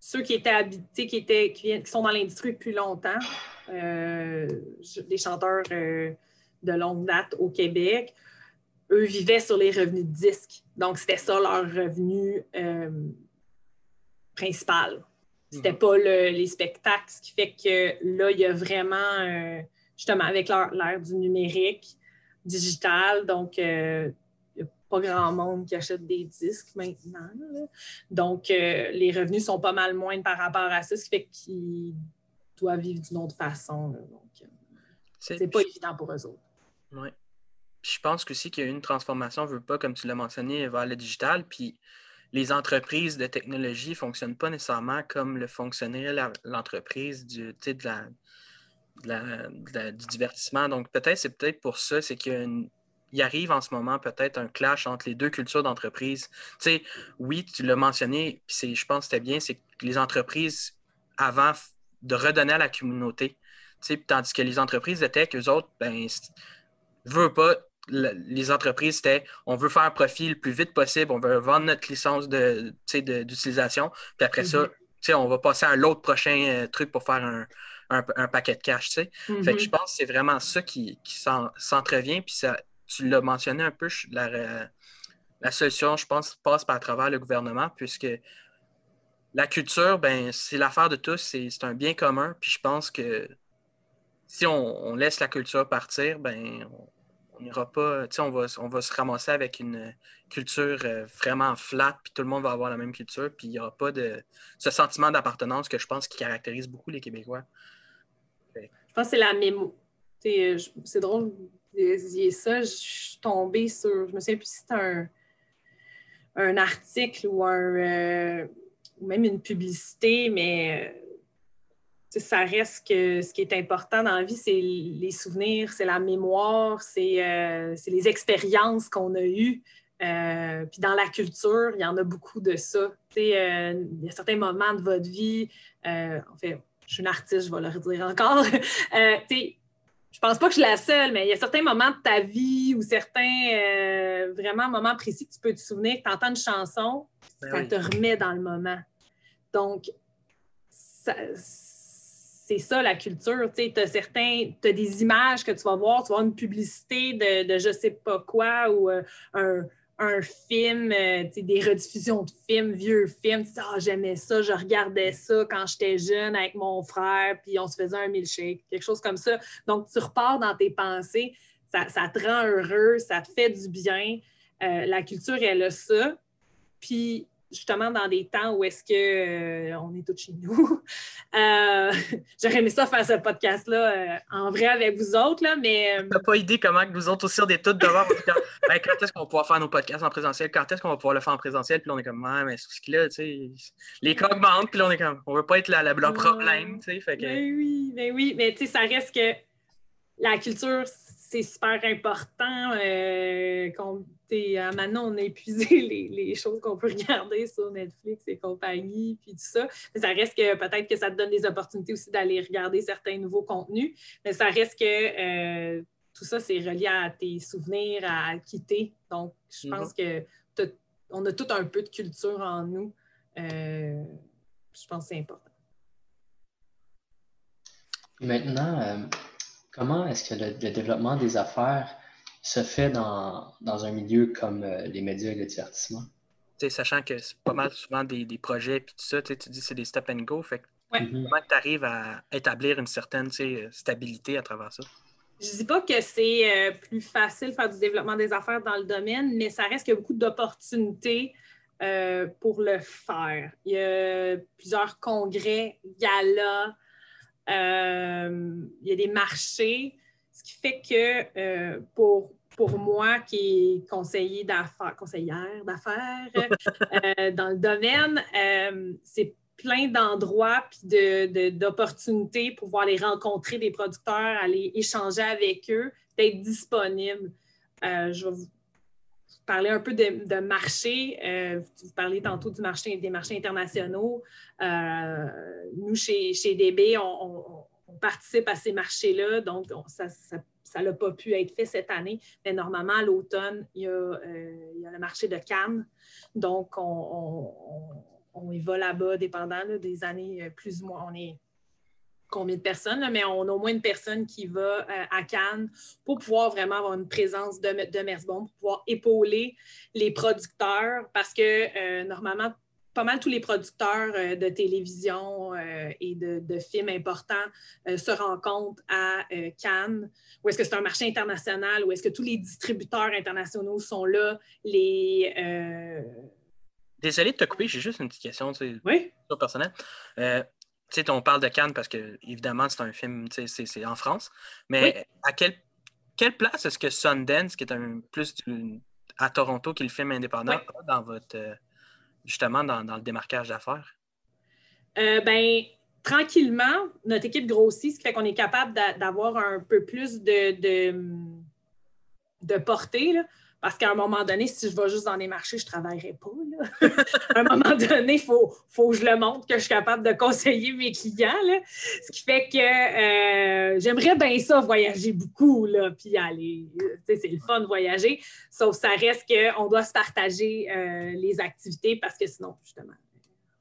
Speaker 3: ceux qui étaient habités, qui, étaient, qui, sont dans l'industrie depuis longtemps, des chanteurs euh, de longue date au Québec, eux vivaient sur les revenus de disques. Donc, c'était ça leur revenu euh, principal. C'était mhm. pas les spectacles, ce qui fait que là, il y a vraiment, justement, avec l'ère du numérique, digital, donc il n'y a pas grand monde qui achète des disques maintenant. Donc, les revenus sont pas mal moindres par rapport à ça, ce qui fait qu'ils doivent vivre d'une autre façon. donc, c'est pas évident pour eux autres.
Speaker 4: Oui je pense aussi qu'il y a une transformation, veut pas, comme tu l'as mentionné, vers le digital. Puis les entreprises de technologie ne fonctionnent pas nécessairement comme le fonctionnerait l'entreprise du, du divertissement. Donc peut-être c'est peut-être pour ça, c'est qu'il y arrive en ce moment peut-être un clash entre les deux cultures d'entreprise. Tu sais, oui, tu l'as mentionné, puis je pense que c'était bien, c'est que les entreprises, avant de redonner à la communauté, tandis que les entreprises de tech, eux autres, ben, veulent pas, les entreprises, c'était on veut faire un profit le plus vite possible, on veut vendre notre licence d'utilisation, puis après ça, mhm. on va passer à l'autre prochain euh, truc pour faire un, paquet de cash. Fait que mhm. je pense que c'est vraiment ça qui, s'entrevient. Puis ça, tu l'as mentionné un peu, la, la solution, je pense, passe par travers le gouvernement, puisque la culture, ben, c'est l'affaire de tous, c'est un bien commun. Puis je pense que si on, laisse la culture partir, ben, on n'ira pas, on va, on va se ramasser avec une culture euh, vraiment flat, puis tout le monde va avoir la même culture, puis il n'y aura pas de ce sentiment d'appartenance que je pense qui caractérise beaucoup les Québécois.
Speaker 3: Je pense que c'est la mémo. Euh, c'est drôle de ça. Je suis tombée sur, je me souviens plus si c'était un, un article ou un euh, ou même une publicité, mais ça reste que ce qui est important dans la vie, c'est les souvenirs, c'est la mémoire, c'est euh, les expériences qu'on a eues. Euh, puis dans la culture, il y en a beaucoup de ça. Euh, il y a certains moments de votre vie, en fait, je suis une artiste, je vais le redire encore. je pense pas que je suis la seule, mais il y a certains moments de ta vie ou certains vraiment moments précis que tu peux te souvenir, que tu entends une chanson, ben ça te remet dans le moment. Donc, c'est ça la culture. Tu as certains, as des images que tu vas voir, tu vas voir une publicité de, de je sais pas quoi ou euh, un, film, euh, des rediffusions de films, vieux films. Tu ah, j'aimais ça, je regardais ça quand j'étais jeune avec mon frère, puis on se faisait un milkshake, quelque chose comme ça. Donc, tu repars dans tes pensées, ça, ça te rend heureux, ça te fait du bien. Euh, la culture, elle a ça. Puis, justement dans des temps où est-ce que euh, on est tous chez nous. Euh, j'aurais aimé ça faire ce podcast-là euh, en vrai avec vous autres, là, mais.
Speaker 4: n'as pas idée comment que nous autres aussi on est tous devant. ben, quand est-ce qu'on va pouvoir faire nos podcasts en présentiel? Quand est-ce qu'on va pouvoir le faire en présentiel? Puis là, on est comme, ouais, mais c'est ce qu'il a, tu sais. Les coques manquent, puis là, on est comme, on veut pas être la, la, le problème, tu sais. Fait que...
Speaker 3: Ben oui, ben oui, mais tu sais, ça reste que la culture, c'est super important. Euh, maintenant, on a épuisé les, choses qu'on peut regarder sur Netflix et compagnie, puis tout ça. Mais ça reste que peut-être que ça te donne des opportunités aussi d'aller regarder certains nouveaux contenus. Mais ça reste que euh, tout ça, c'est relié à tes souvenirs, à quitter. Donc, je mhm. pense que on a tout un peu de culture en nous. Euh, je pense que c'est important.
Speaker 2: Maintenant, Comment est-ce que le, développement des affaires se fait dans, un milieu comme euh, les médias et le divertissement?
Speaker 4: sachant que c'est pas mal souvent des, projets et tout ça, tu dis c'est des stop and go. Fait mhm. Comment tu arrives à établir une certaine stabilité à travers ça?
Speaker 3: Je ne dis pas que c'est euh, plus facile de faire du développement des affaires dans le domaine, mais ça reste qu'il y a beaucoup d'opportunités euh, pour le faire. Il y a plusieurs congrès, galas, euh, il y a des marchés, ce qui fait que euh, pour, pour moi, qui est conseiller d'affaires, conseillère d'affaires euh, dans le domaine, euh, c'est plein d'endroits et d'opportunités pour pouvoir les rencontrer des producteurs, aller échanger avec eux, d'être disponible. je vais vous parler un peu de, marché. vous parlez tantôt du marché, des marchés internationaux. nous, chez, chez DB, on, participe à ces marchés-là, donc ça n'a pas pu être fait cette année, mais normalement, à l'automne, il, euh, y a le marché de Cannes. Donc, on, on, y va là-bas, dépendant des années, euh, plus ou moins. On est combien de personnes, mais on a au moins une personne qui va euh, à Cannes pour pouvoir vraiment avoir une présence de, de Mersbon, pour pouvoir épauler les producteurs, parce que normalement, pas mal tous les producteurs euh, de télévision euh, et de, films importants euh, se rencontrent à Cannes. Ou est-ce que c'est un marché international ou est-ce que tous les distributeurs internationaux sont là? Les,
Speaker 4: Désolé de te couper, j'ai juste une petite question
Speaker 3: oui?
Speaker 4: sur personnel. tu on parle de Cannes parce que, évidemment, c'est un film, c'est en France. Mais à quelle, quelle place est-ce que Sundance, qui est un plus à Toronto, qui est le film indépendant, dans votre justement dans, le démarquage d'affaires?
Speaker 3: Euh, ben, tranquillement, notre équipe grossit, ce qui fait qu'on est capable d'avoir un peu plus de, de, de portée. Parce qu'à un moment donné, si je vais juste dans les marchés, je ne travaillerai pas. à un moment donné, il faut, faut, que je le montre que je suis capable de conseiller mes clients. Ce qui fait que euh, j'aimerais bien ça voyager beaucoup, là, puis aller. C'est le fun de voyager. Sauf ça reste qu'on doit se partager euh, les activités parce que sinon, justement,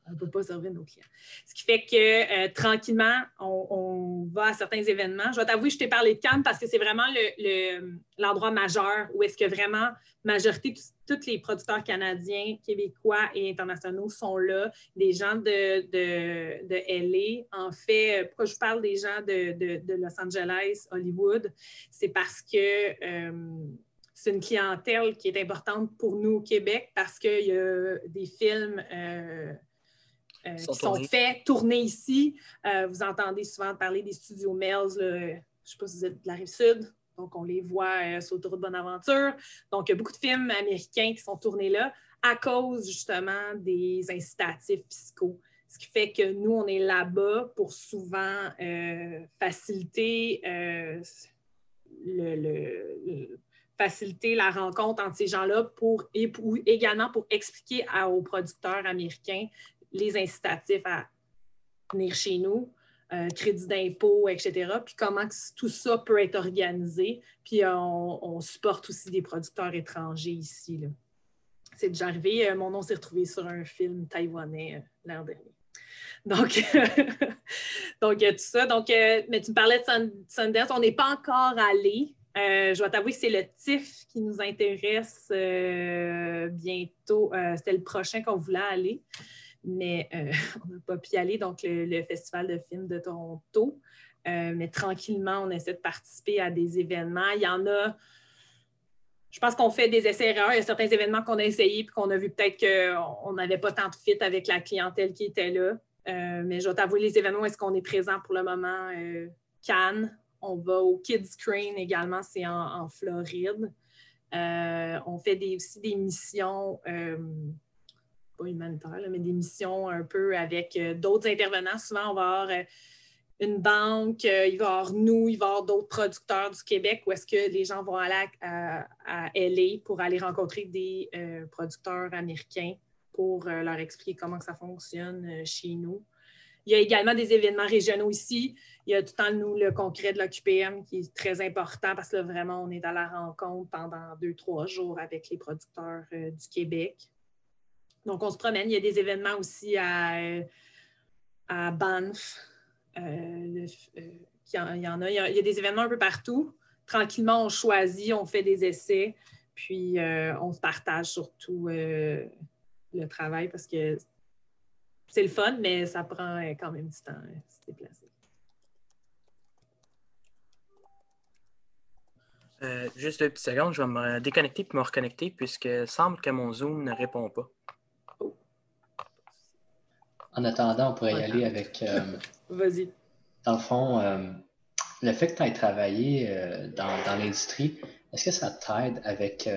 Speaker 3: on ne peut pas servir nos clients. Ce qui fait que euh, tranquillement, on, va à certains événements. Je vais t'avouer, je t'ai parlé de Cannes parce que c'est vraiment l'endroit majeur où est-ce que vraiment majorité, tous les producteurs canadiens, québécois et internationaux sont là. Des gens de, de, de LA. En fait, pourquoi je parle des gens de, Los Angeles, Hollywood? C'est parce que euh, c'est une clientèle qui est importante pour nous au Québec parce qu'il y a des films. Euh, euh, qui sont faits, tournés ici. Euh, vous entendez souvent parler des studios Mel's, je ne sais pas si vous êtes de la rive sud, donc on les voit euh, sur Autoroute Bonaventure. Donc, il y a beaucoup de films américains qui sont tournés là à cause justement des incitatifs fiscaux. Ce qui fait que nous, on est là-bas pour souvent faciliter le, faciliter la rencontre entre ces gens-là pour, et également pour expliquer aux producteurs américains les incitatifs à venir chez nous, euh, crédit d'impôt, etc. Puis comment tout ça peut être organisé. Puis on, supporte aussi des producteurs étrangers ici. C'est déjà arrivé. Euh, mon nom s'est retrouvé sur un film taïwanais euh, l'an dernier. Donc, donc tout ça. Donc, mais tu me parlais de Sundance. On n'est pas encore allé. je dois t'avouer que c'est le TIFF qui nous intéresse bientôt. C'était le prochain qu'on voulait aller mais euh, on n'a pas pu y aller. Donc, le, Festival de films de Toronto. Euh, mais tranquillement, on essaie de participer à des événements. Il y en a. Je pense qu'on fait des essais-erreurs. Il y a certains événements qu'on a essayés et qu'on a vu peut-être qu'on n'avait pas tant de fit avec la clientèle qui était là. Euh, mais je vais t'avouer, les événements, est-ce qu'on est présent pour le moment? Cannes. On va au Kids également, c'est en, Floride. on fait aussi des missions pas humanitaire, mais des missions un peu avec euh, d'autres intervenants. Souvent, on va avoir euh, une banque, euh, il va y avoir nous, il va y avoir d'autres producteurs du Québec où est-ce que les gens vont aller à, LA pour aller rencontrer des producteurs américains pour leur expliquer comment ça fonctionne chez nous. Il y a également des événements régionaux ici. Il y a tout le temps, nous, le concret de l'OQPM qui est très important parce que vraiment, on est à la rencontre pendant deux, trois jours avec les producteurs du Québec. Donc, on se promène. Il y a des événements aussi à, à Banff. Euh, euh, il, y en, a. Il y a, des événements un peu partout. Tranquillement, on choisit, on fait des essais, puis euh, on se partage surtout le travail parce que c'est le fun, mais ça prend quand même du temps à se déplacer.
Speaker 4: juste deux petites secondes, je vais me déconnecter puis me reconnecter puisque semble que mon Zoom ne répond pas.
Speaker 2: En attendant, on pourrait y aller avec. Euh,
Speaker 3: Vas-y.
Speaker 2: Dans le fond, euh, le fait que tu aies travaillé euh, dans, l'industrie, est-ce que ça t'aide avec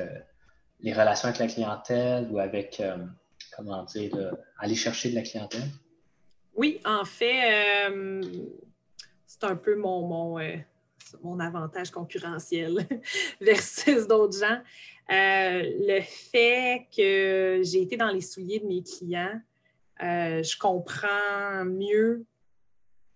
Speaker 2: les relations avec la clientèle ou avec, comment dire, aller chercher de la clientèle?
Speaker 3: Oui, en fait, c'est un peu mon, mon, mon avantage concurrentiel versus d'autres gens. le fait que j'ai été dans les souliers de mes clients, je comprends mieux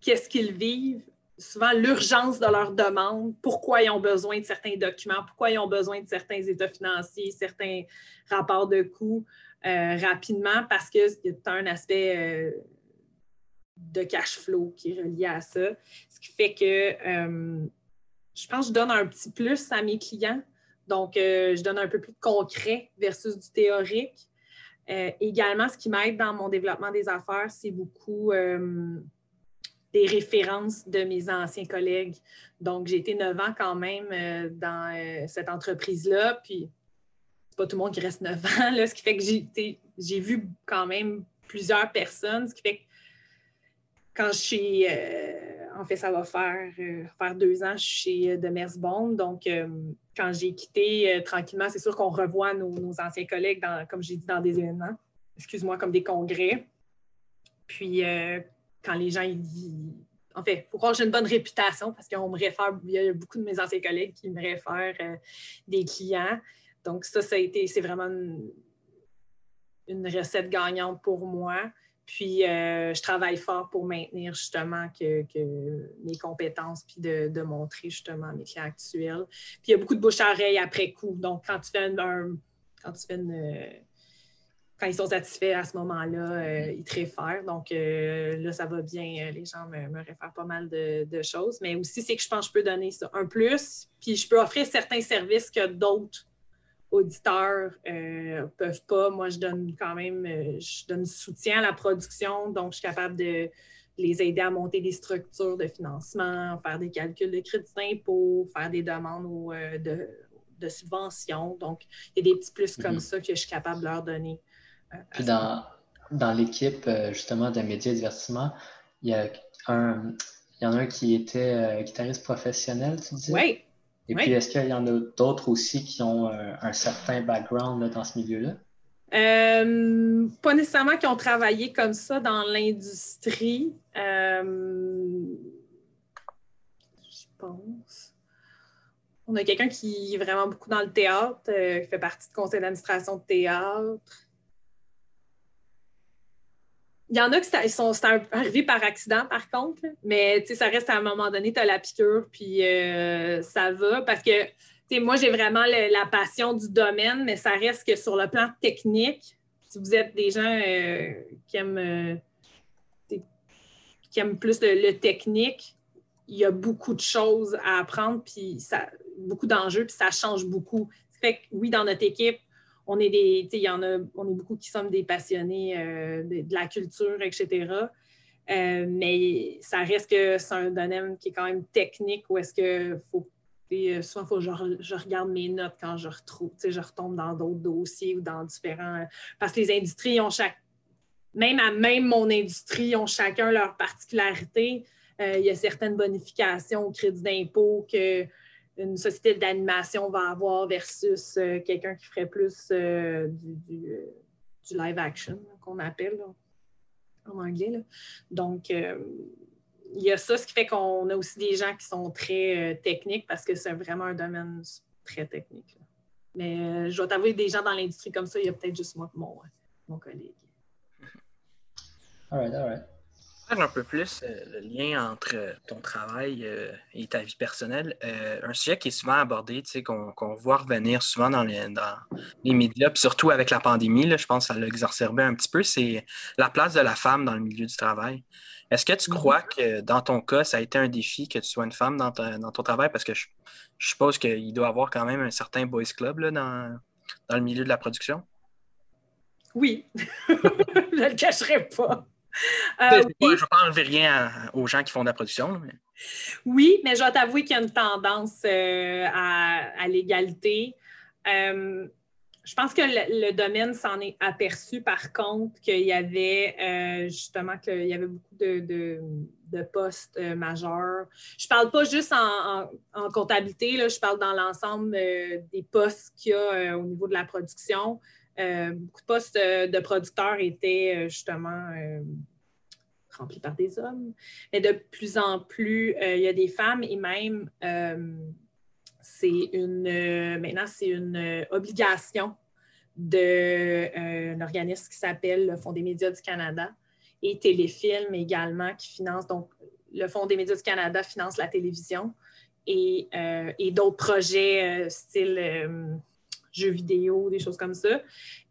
Speaker 3: qu'est-ce qu'ils vivent, souvent l'urgence de leur demande, pourquoi ils ont besoin de certains documents, pourquoi ils ont besoin de certains états financiers, certains rapports de coûts euh, rapidement, parce que a un aspect euh, de cash flow qui est relié à ça. Ce qui fait que euh, je pense que je donne un petit plus à mes clients. Donc, je donne un peu plus de concret versus du théorique. Également, ce qui m'aide dans mon développement des affaires, c'est beaucoup des références de mes anciens collègues. Donc, j'ai été neuf ans quand même euh, dans euh, cette entreprise-là. Puis, c'est pas tout le monde qui reste neuf ans, là, ce qui fait que j'ai vu quand même plusieurs personnes, ce qui fait que quand je suis, euh, en fait, ça va faire, faire deux ans, chez de Bond. Donc, quand j'ai quitté tranquillement, c'est sûr qu'on revoit nos, anciens collègues, dans, comme j'ai dit, dans des événements, excuse-moi, comme des congrès. Puis, quand les gens ils. En fait, il faut croire que j'ai une bonne réputation parce qu'on me réfère, il y a beaucoup de mes anciens collègues qui me réfèrent euh, des clients. Donc, ça, ça a été, c'est vraiment une, recette gagnante pour moi. Puis, euh, je travaille fort pour maintenir justement que, mes compétences, puis de, montrer justement mes clients actuels. Puis, il y a beaucoup de bouche à oreille après coup. Donc, quand tu fais un, quand tu fais une, quand ils sont satisfaits à ce moment-là, euh, ils te réfèrent. Donc euh, là, ça va bien. Euh, les gens me, réfèrent pas mal de, choses. Mais aussi, c'est que je pense que je peux donner ça un plus. Puis je peux offrir certains services que d'autres auditeurs ne peuvent pas. Moi, je donne quand même, je donne soutien à la production. Donc, je suis capable de les aider à monter des structures de financement, faire des calculs de crédit d'impôt, faire des demandes de, subventions. Donc, il y a des petits plus comme mm-hmm. ça que je suis capable de leur donner.
Speaker 2: Puis dans, dans l'équipe, euh, justement, de médias et divertissement, il y, a un, il y en a un qui était euh, guitariste professionnel, tu dis?
Speaker 3: Oui.
Speaker 2: Et puis, est-ce qu'il y en a d'autres aussi qui ont euh, un, certain background dans ce milieu-là?
Speaker 3: pas nécessairement qui ont travaillé comme ça dans l'industrie. je pense. On a quelqu'un qui est vraiment beaucoup dans le théâtre, qui fait partie du conseil d'administration de théâtre. Il y en a qui sont, arrivés par accident, par contre, mais ça reste à un moment donné, tu as la piqûre, puis euh, ça va. Parce que moi, j'ai vraiment la passion du domaine, mais ça reste que sur le plan technique, si vous êtes des gens euh, qui, aiment, euh, qui aiment plus le, technique, il y a beaucoup de choses à apprendre, puis ça, beaucoup d'enjeux, puis ça change beaucoup. Ça fait que oui, dans notre équipe, on est des, il y en a, on est beaucoup qui sommes des passionnés euh, de, la culture, etc. Euh, mais ça reste que c'est un domaine qui est quand même technique où est-ce que faut euh, souvent, faut que je, regarde mes notes quand je retrouve, je retombe dans d'autres dossiers ou dans différents. Parce que les industries ont chaque. Même à même mon industrie, ont chacun leur particularité. il y a certaines bonifications au crédit d'impôt que une société d'animation va avoir versus euh, quelqu'un qui ferait plus euh, du, live action, qu'on appelle en anglais. Donc, euh, il y a ça, ce qui fait qu'on a aussi des gens qui sont très techniques parce que c'est vraiment un domaine très technique. Mais je dois t'avouer, des gens dans l'industrie comme ça, il y a peut-être juste moi mon, mon collègue.
Speaker 2: All right, all right
Speaker 4: un peu plus euh, le lien entre euh, ton travail euh, et ta vie personnelle. un sujet qui est souvent abordé, qu'on voit revenir souvent dans les, dans les médias, puis surtout avec la pandémie, je pense que ça l'a exacerbé un petit peu, c'est la place de la femme dans le milieu du travail. Est-ce que tu crois mhm. que dans ton cas, ça a été un défi que tu sois une femme dans, ton travail? Parce que je, suppose qu'il doit y avoir quand même un certain boys club dans, dans le milieu de la production.
Speaker 3: Oui, je ne le cacherai pas.
Speaker 4: Euh, je ne veux pas enlever rien aux gens qui font de la production.
Speaker 3: Oui, mais je dois t'avouer qu'il y a une tendance euh, à, l'égalité. Euh, je pense que le, domaine s'en est aperçu par contre qu'il y avait euh, justement qu'il y avait beaucoup de, postes majeurs. Je ne parle pas juste en, comptabilité, là, je parle dans l'ensemble des postes qu'il y a au niveau de la production. Beaucoup de postes de producteurs étaient justement remplis par des hommes. Mais de plus en plus, il y a des femmes et même c'est une, euh, maintenant, c'est une euh, obligation d'un euh, organisme qui s'appelle le Fonds des médias du Canada et Téléfilm également qui finance, donc le Fonds des médias du Canada finance la télévision et, d'autres projets style jeux vidéo, des choses comme ça.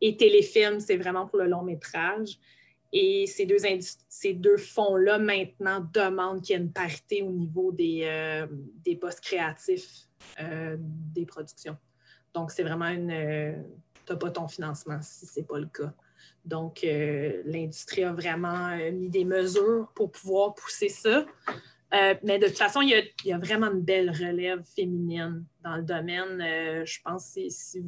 Speaker 3: Et Téléfilm, c'est vraiment pour le long métrage. Et ces deux, ces deux fonds-là, maintenant, demandent qu'il y ait une parité au niveau des, des postes créatifs euh, des productions. Donc, c'est vraiment une. Euh, tu n'as pas ton financement si ce n'est pas le cas. Donc, euh, l'industrie a vraiment mis des mesures pour pouvoir pousser ça. Mais de toute façon, il y, a, vraiment une belle relève féminine dans le domaine. je pense que si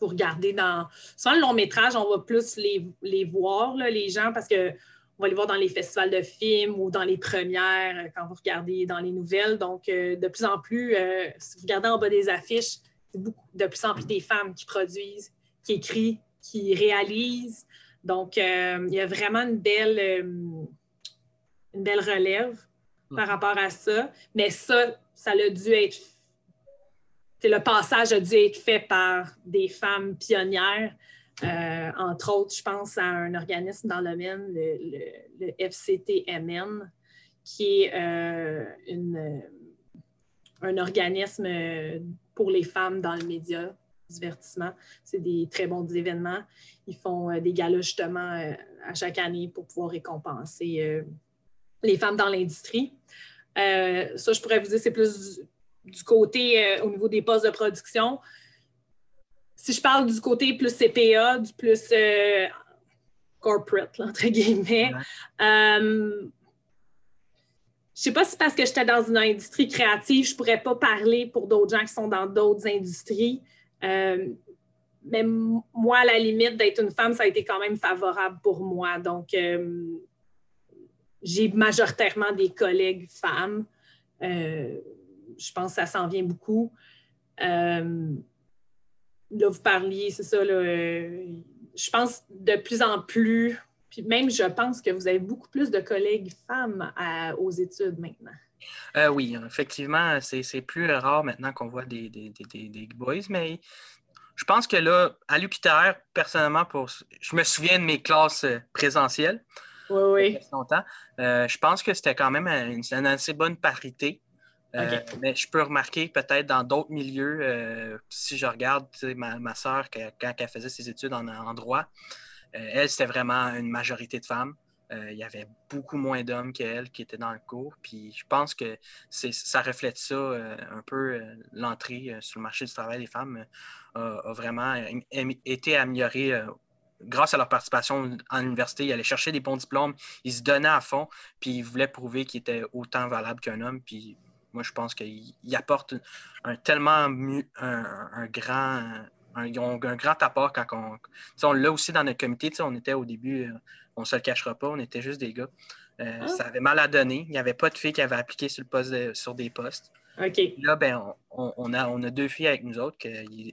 Speaker 3: vous regardez dans. Souvent, le long métrage, on va plus les, les voir, les gens, parce que on va les voir dans les festivals de films ou dans les premières, euh, quand vous regardez dans les nouvelles. Donc, euh, de plus en plus, euh, si vous regardez en bas des affiches, c'est beaucoup, de plus en plus des femmes qui produisent, qui écrivent, qui réalisent. Donc, il y a vraiment une belle, une belle relève par rapport à ça. Mais ça, ça a dû être. Le passage a dû être fait par des femmes pionnières euh, entre autres, je pense à un organisme dans le domaine, le, FCTMN, qui est euh, un organisme pour les femmes dans le média, divertissement. C'est des très bons événements. Ils font euh, des galas justement à chaque année pour pouvoir récompenser les femmes dans l'industrie. ça, je pourrais vous dire, c'est plus du côté au niveau des postes de production si je parle du côté plus CPA, du plus euh, corporate, entre guillemets, euh, je ne sais pas si parce que j'étais dans une industrie créative, je ne pourrais pas parler pour d'autres gens qui sont dans d'autres industries. Euh, mais moi, à la limite, d'être une femme, ça a été quand même favorable pour moi. Donc, j'ai majoritairement des collègues femmes. je pense que ça s'en vient beaucoup là, vous parliez, c'est ça, là, euh, je pense de plus en plus, puis même je pense que vous avez beaucoup plus de collègues femmes aux études maintenant.
Speaker 4: Euh, oui, effectivement, c'est plus rare maintenant qu'on voit des, des, boys, mais je pense que là, à l'UQTR, personnellement, pour, je me souviens de mes classes euh, présentielles.
Speaker 3: Oui, oui.
Speaker 4: Longtemps. je pense que c'était quand même une assez bonne parité. Euh, mais je peux remarquer peut-être dans d'autres milieux, euh, si je regarde ma, ma soeur, quand elle faisait ses études en, droit, euh, elle, c'était vraiment une majorité de femmes. il y avait beaucoup moins d'hommes qu'elle qui étaient dans le cours. Puis je pense que ça reflète ça un peu. L'entrée sur le marché du travail des femmes a, vraiment été améliorée grâce à leur participation en université, ils allaient chercher des bons diplômes, ils se donnaient à fond, puis ils voulaient prouver qu'ils étaient autant valables qu'un homme. Puis moi, je pense qu'il apporte un, tellement un, grand un, grand apport quand on. On l'a aussi dans notre comité. On était au début, euh, on ne se le cachera pas, on était juste des gars. Euh, ah. Ça avait mal à donner. Il n'y avait pas de filles qui avaient appliqué sur, le poste sur des postes. Là, ben, on, a, on a deux filles avec nous autres, que,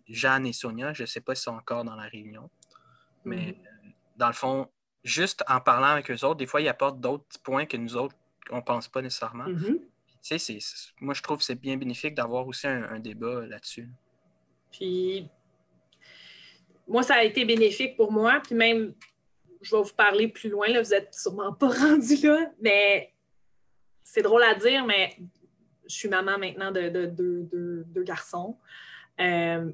Speaker 4: Jeanne et Sonia. Je ne sais pas si sont encore dans la réunion. Mais mhm. euh, dans le fond, juste en parlant avec eux autres, des fois, ils apportent d'autres points que nous autres, on ne pense pas nécessairement.
Speaker 3: Mhm
Speaker 4: moi, je trouve que c'est bien bénéfique d'avoir aussi un, débat là-dessus.
Speaker 3: Puis, moi, ça a été bénéfique pour moi. Puis même, je vais vous parler plus loin, là, vous n'êtes sûrement pas rendu là, mais c'est drôle à dire, mais je suis maman maintenant de, deux garçons. Euh,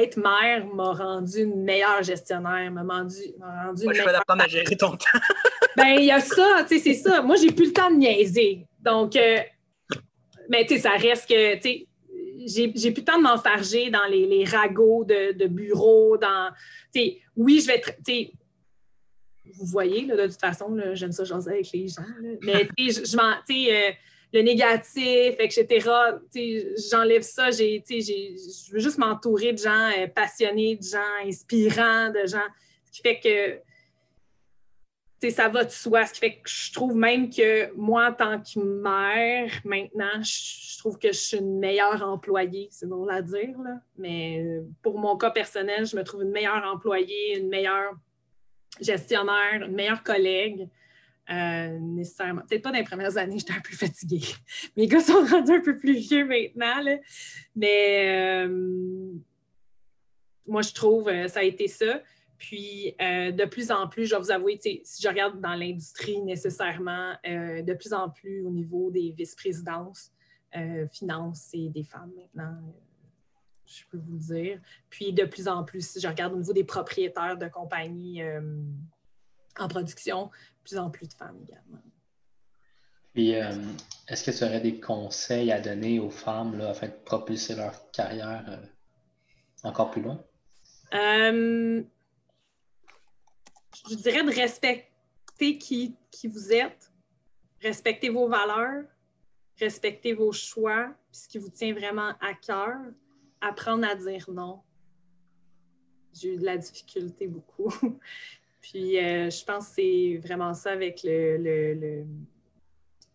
Speaker 3: être mère m'a rendu une meilleure gestionnaire, m'a rendu, rendu
Speaker 4: Moi, je vais apprendre à gérer ton temps.
Speaker 3: ben, il y a ça, tu sais, c'est ça. Moi, j'ai plus le temps de niaiser. Donc, euh, mais tu sais, ça reste que, tu sais, j'ai plus le temps de m'enfarger dans les, ragots de, de, bureau, dans, tu sais, oui, je vais être, tu sais, vous voyez, là, de toute façon, j'aime ça jaser avec les gens, mais tu sais, je, je tu sais, euh, le négatif, etc. J'enlève ça. je veux juste m'entourer de gens euh, passionnés, de gens inspirants, de gens. Ce qui fait que ça va de soi. Ce qui fait que je trouve même que moi, en tant que mère, maintenant, je, trouve que je suis une meilleure employée. C'est drôle à dire, là. mais euh, pour mon cas personnel, je me trouve une meilleure employée, une meilleure gestionnaire, une meilleure collègue. Euh, nécessairement. Peut-être pas dans les premières années, j'étais un peu fatiguée. Mes gars sont rendus un peu plus vieux maintenant. Mais euh, moi, je trouve que ça a été ça. Puis, euh, de plus en plus, je vais vous avouer, si je regarde dans l'industrie nécessairement, de plus en plus au niveau des vice-présidences, finances, c'est des femmes maintenant, je peux vous le dire. Puis, de plus en plus, si je regarde au niveau des propriétaires de compagnies en production, plus en plus de femmes également.
Speaker 2: Puis, euh, est-ce que tu aurais des conseils à donner aux femmes là, afin de propulser leur carrière euh, encore plus loin?
Speaker 3: Euh, je dirais de respecter qui, qui vous êtes, respecter vos valeurs, respecter vos choix, puis ce qui vous tient vraiment à cœur, apprendre à dire non. J'ai eu de la difficulté beaucoup. Puis euh, je pense que c'est vraiment ça avec le,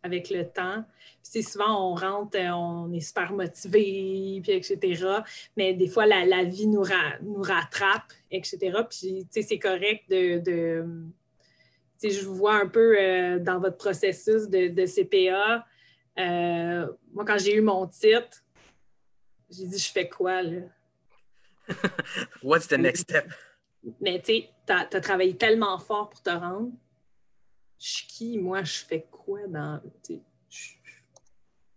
Speaker 3: avec le temps. c'est souvent, on rentre, euh, on est super motivé, puis etc. Mais des fois, la, vie nous, nous rattrape, etc. Puis, c'est correct de... de je vous vois un peu euh, dans votre processus de, CPA. moi, quand j'ai eu mon titre, j'ai dit, je fais quoi, là?
Speaker 4: What's the next step?
Speaker 3: Mais tu sais, tu as, travaillé tellement fort pour te rendre. Je suis qui? Moi, je fais quoi dans.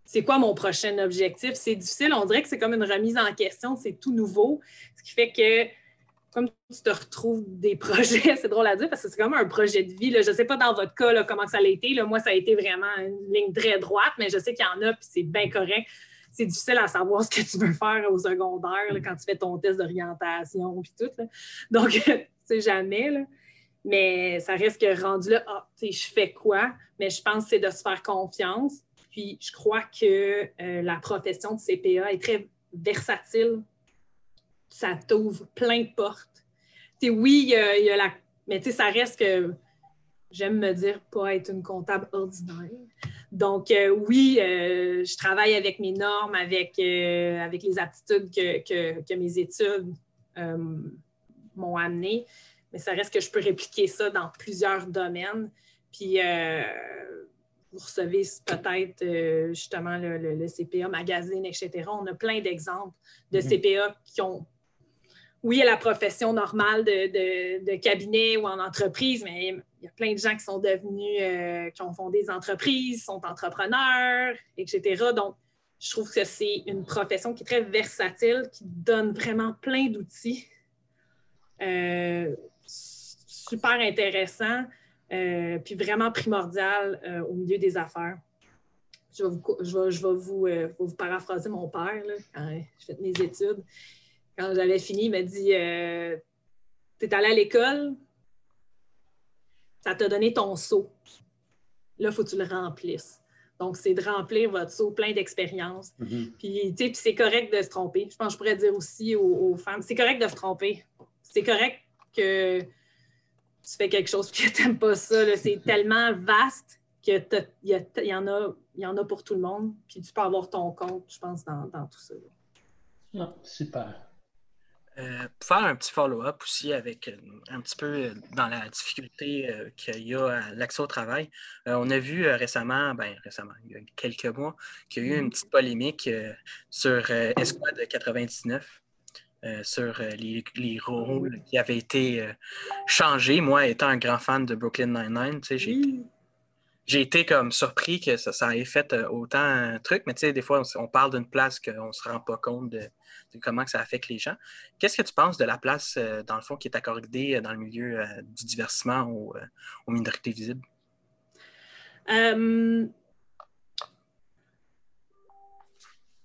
Speaker 3: C'est quoi mon prochain objectif? C'est difficile. On dirait que c'est comme une remise en question. C'est tout nouveau. Ce qui fait que, comme tu te retrouves des projets, c'est drôle à dire parce que c'est comme un projet de vie. Je ne sais pas dans votre cas comment ça a été. Moi, ça a été vraiment une ligne très droite, mais je sais qu'il y en a, puis c'est bien correct c'est difficile à savoir ce que tu veux faire au secondaire quand tu fais ton test d'orientation puis tout. Donc, tu sais jamais. Là. Mais ça reste que rendu là, ah, tu sais, je fais quoi? Mais je pense que c'est de se faire confiance. Puis, je crois que euh, la profession de CPA est très versatile. Ça t'ouvre plein de portes. Oui, il y, a la. Mais tu sais, ça reste que j'aime me dire pas être une comptable ordinaire. Donc, euh, oui, euh, je travaille avec mes normes, avec, euh, avec les aptitudes que, mes études m'ont amené, mais ça reste que je peux répliquer ça dans plusieurs domaines. Puis, vous recevez peut-être justement le, CPA Magazine, etc. On a plein d'exemples de mm-hmm. CPA qui ont oui, à la profession normale de, cabinet ou en entreprise, mais il y a plein de gens qui sont devenus, euh, qui ont fondé des entreprises, sont entrepreneurs, etc. Donc, je trouve que c'est une profession qui est très versatile, qui donne vraiment plein d'outils. Euh, super intéressant, euh, puis vraiment primordial au milieu des affaires. Je vais vous, vous, paraphraser mon père quand je fais mes études quand j'avais fini, il m'a dit euh, Tu es allé à l'école, ça t'a donné ton seau. Là, il faut que tu le remplisses. Donc, c'est de remplir votre seau plein d'expériences. Mm-hmm. Puis, tu sais, c'est correct de se tromper. Je pense que je pourrais dire aussi aux, femmes c'est correct de se tromper. C'est correct que tu fais quelque chose et que tu n'aimes pas ça. C'est tellement vaste qu'il y, y, en a, y en a pour tout le monde. Puis, tu peux avoir ton compte, je pense, dans, tout ça.
Speaker 2: Ah, super.
Speaker 4: Euh, pour faire un petit follow-up aussi avec euh, un petit peu euh, dans la difficulté qu'il y a à l'accès au travail, on a vu récemment, ben récemment, il y a quelques mois, qu'il y a eu une mm-hmm. petite polémique sur Esquad 99. sur les, les, rôles qui avaient été changés. Moi, étant un grand fan de Brooklyn Nine-Nine, j'ai été comme surpris que ça, ça ait fait autant un truc, mais tu sais, des fois, on, parle d'une place qu'on ne se rend pas compte de, comment ça affecte les gens. Qu'est-ce que tu penses de la place, euh, dans le fond, qui est accordée euh, dans le milieu euh, du divertissement aux, minorités visibles?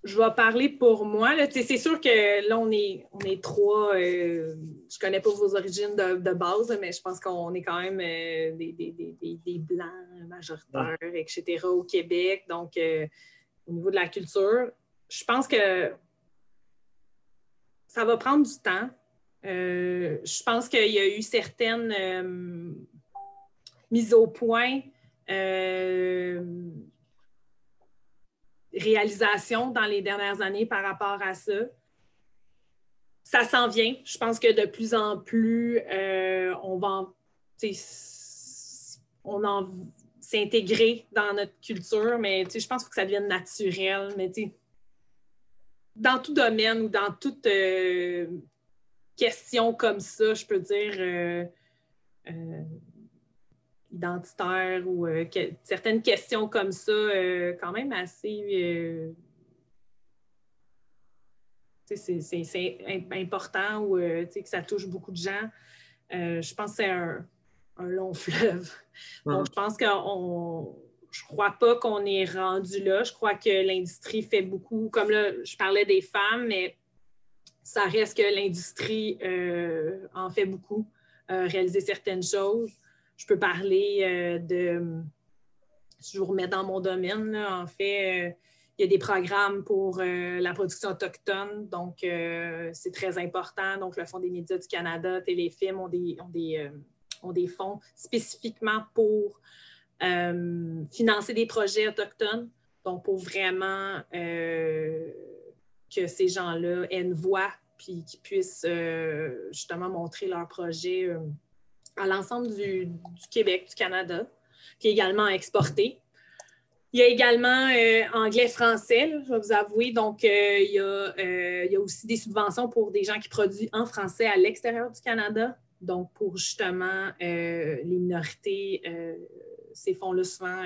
Speaker 3: je vais parler pour moi. C'est sûr que là, on est, on est trois. Euh, je ne connais pas vos origines de, base, mais je pense qu'on est quand même euh, des, Blancs majoritaires, etc. au Québec. Donc, euh, au niveau de la culture, je pense que ça va prendre du temps. je pense qu'il y a eu certaines mises au point réalisation dans les dernières années par rapport à ça. Ça s'en vient. Je pense que de plus en plus, euh, on va on s'intégrer dans notre culture, mais je pense que ça devienne naturel. Mais dans tout domaine ou dans toute euh, question comme ça, je peux dire euh, identitaire ou euh, certaines questions comme ça, euh, quand même assez. Euh, c'est important ou que ça touche beaucoup de gens. je pense que c'est un, long fleuve. Donc, je pense qu'on. Je crois pas qu'on est rendu là. Je crois que l'industrie fait beaucoup. Comme là, je parlais des femmes, mais ça reste que l'industrie en fait beaucoup, réaliser certaines choses je peux parler euh, de. Je vous remets dans mon domaine, en fait. Euh, il y a des programmes pour euh, la production autochtone, donc c'est très important. Donc, le Fonds des médias du Canada, Téléfilm ont des, ont des, ont des fonds spécifiquement pour financer des projets autochtones. Donc, pour vraiment que ces gens-là aient une voix puis qu'ils puissent justement montrer leur projet à l'ensemble du, Québec, du Canada, qui est également exporté. Il y a également euh, anglais-français, je vais vous avouer. Donc, euh, euh, il, y a, aussi des subventions pour des gens qui produisent en français à l'extérieur du Canada. Donc, pour justement les minorités, ces fonds-là, souvent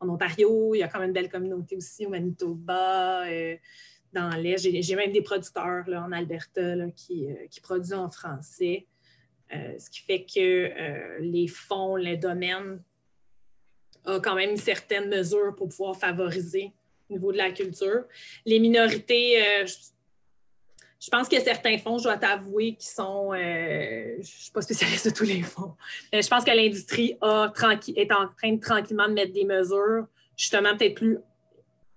Speaker 3: en Ontario, il y a quand même une belle communauté aussi au Manitoba, dans l'Est. J'ai même des producteurs là, en Alberta qui, qui produisent en français. Euh, ce qui fait que euh, les fonds, les domaines ont quand même certaines mesures pour pouvoir favoriser au niveau de la culture. Les minorités, euh, je pense que certains fonds, je dois t'avouer, qui sont. je ne suis pas spécialiste de tous les fonds. je pense que l'industrie est en train de tranquillement mettre des mesures, justement, peut-être plus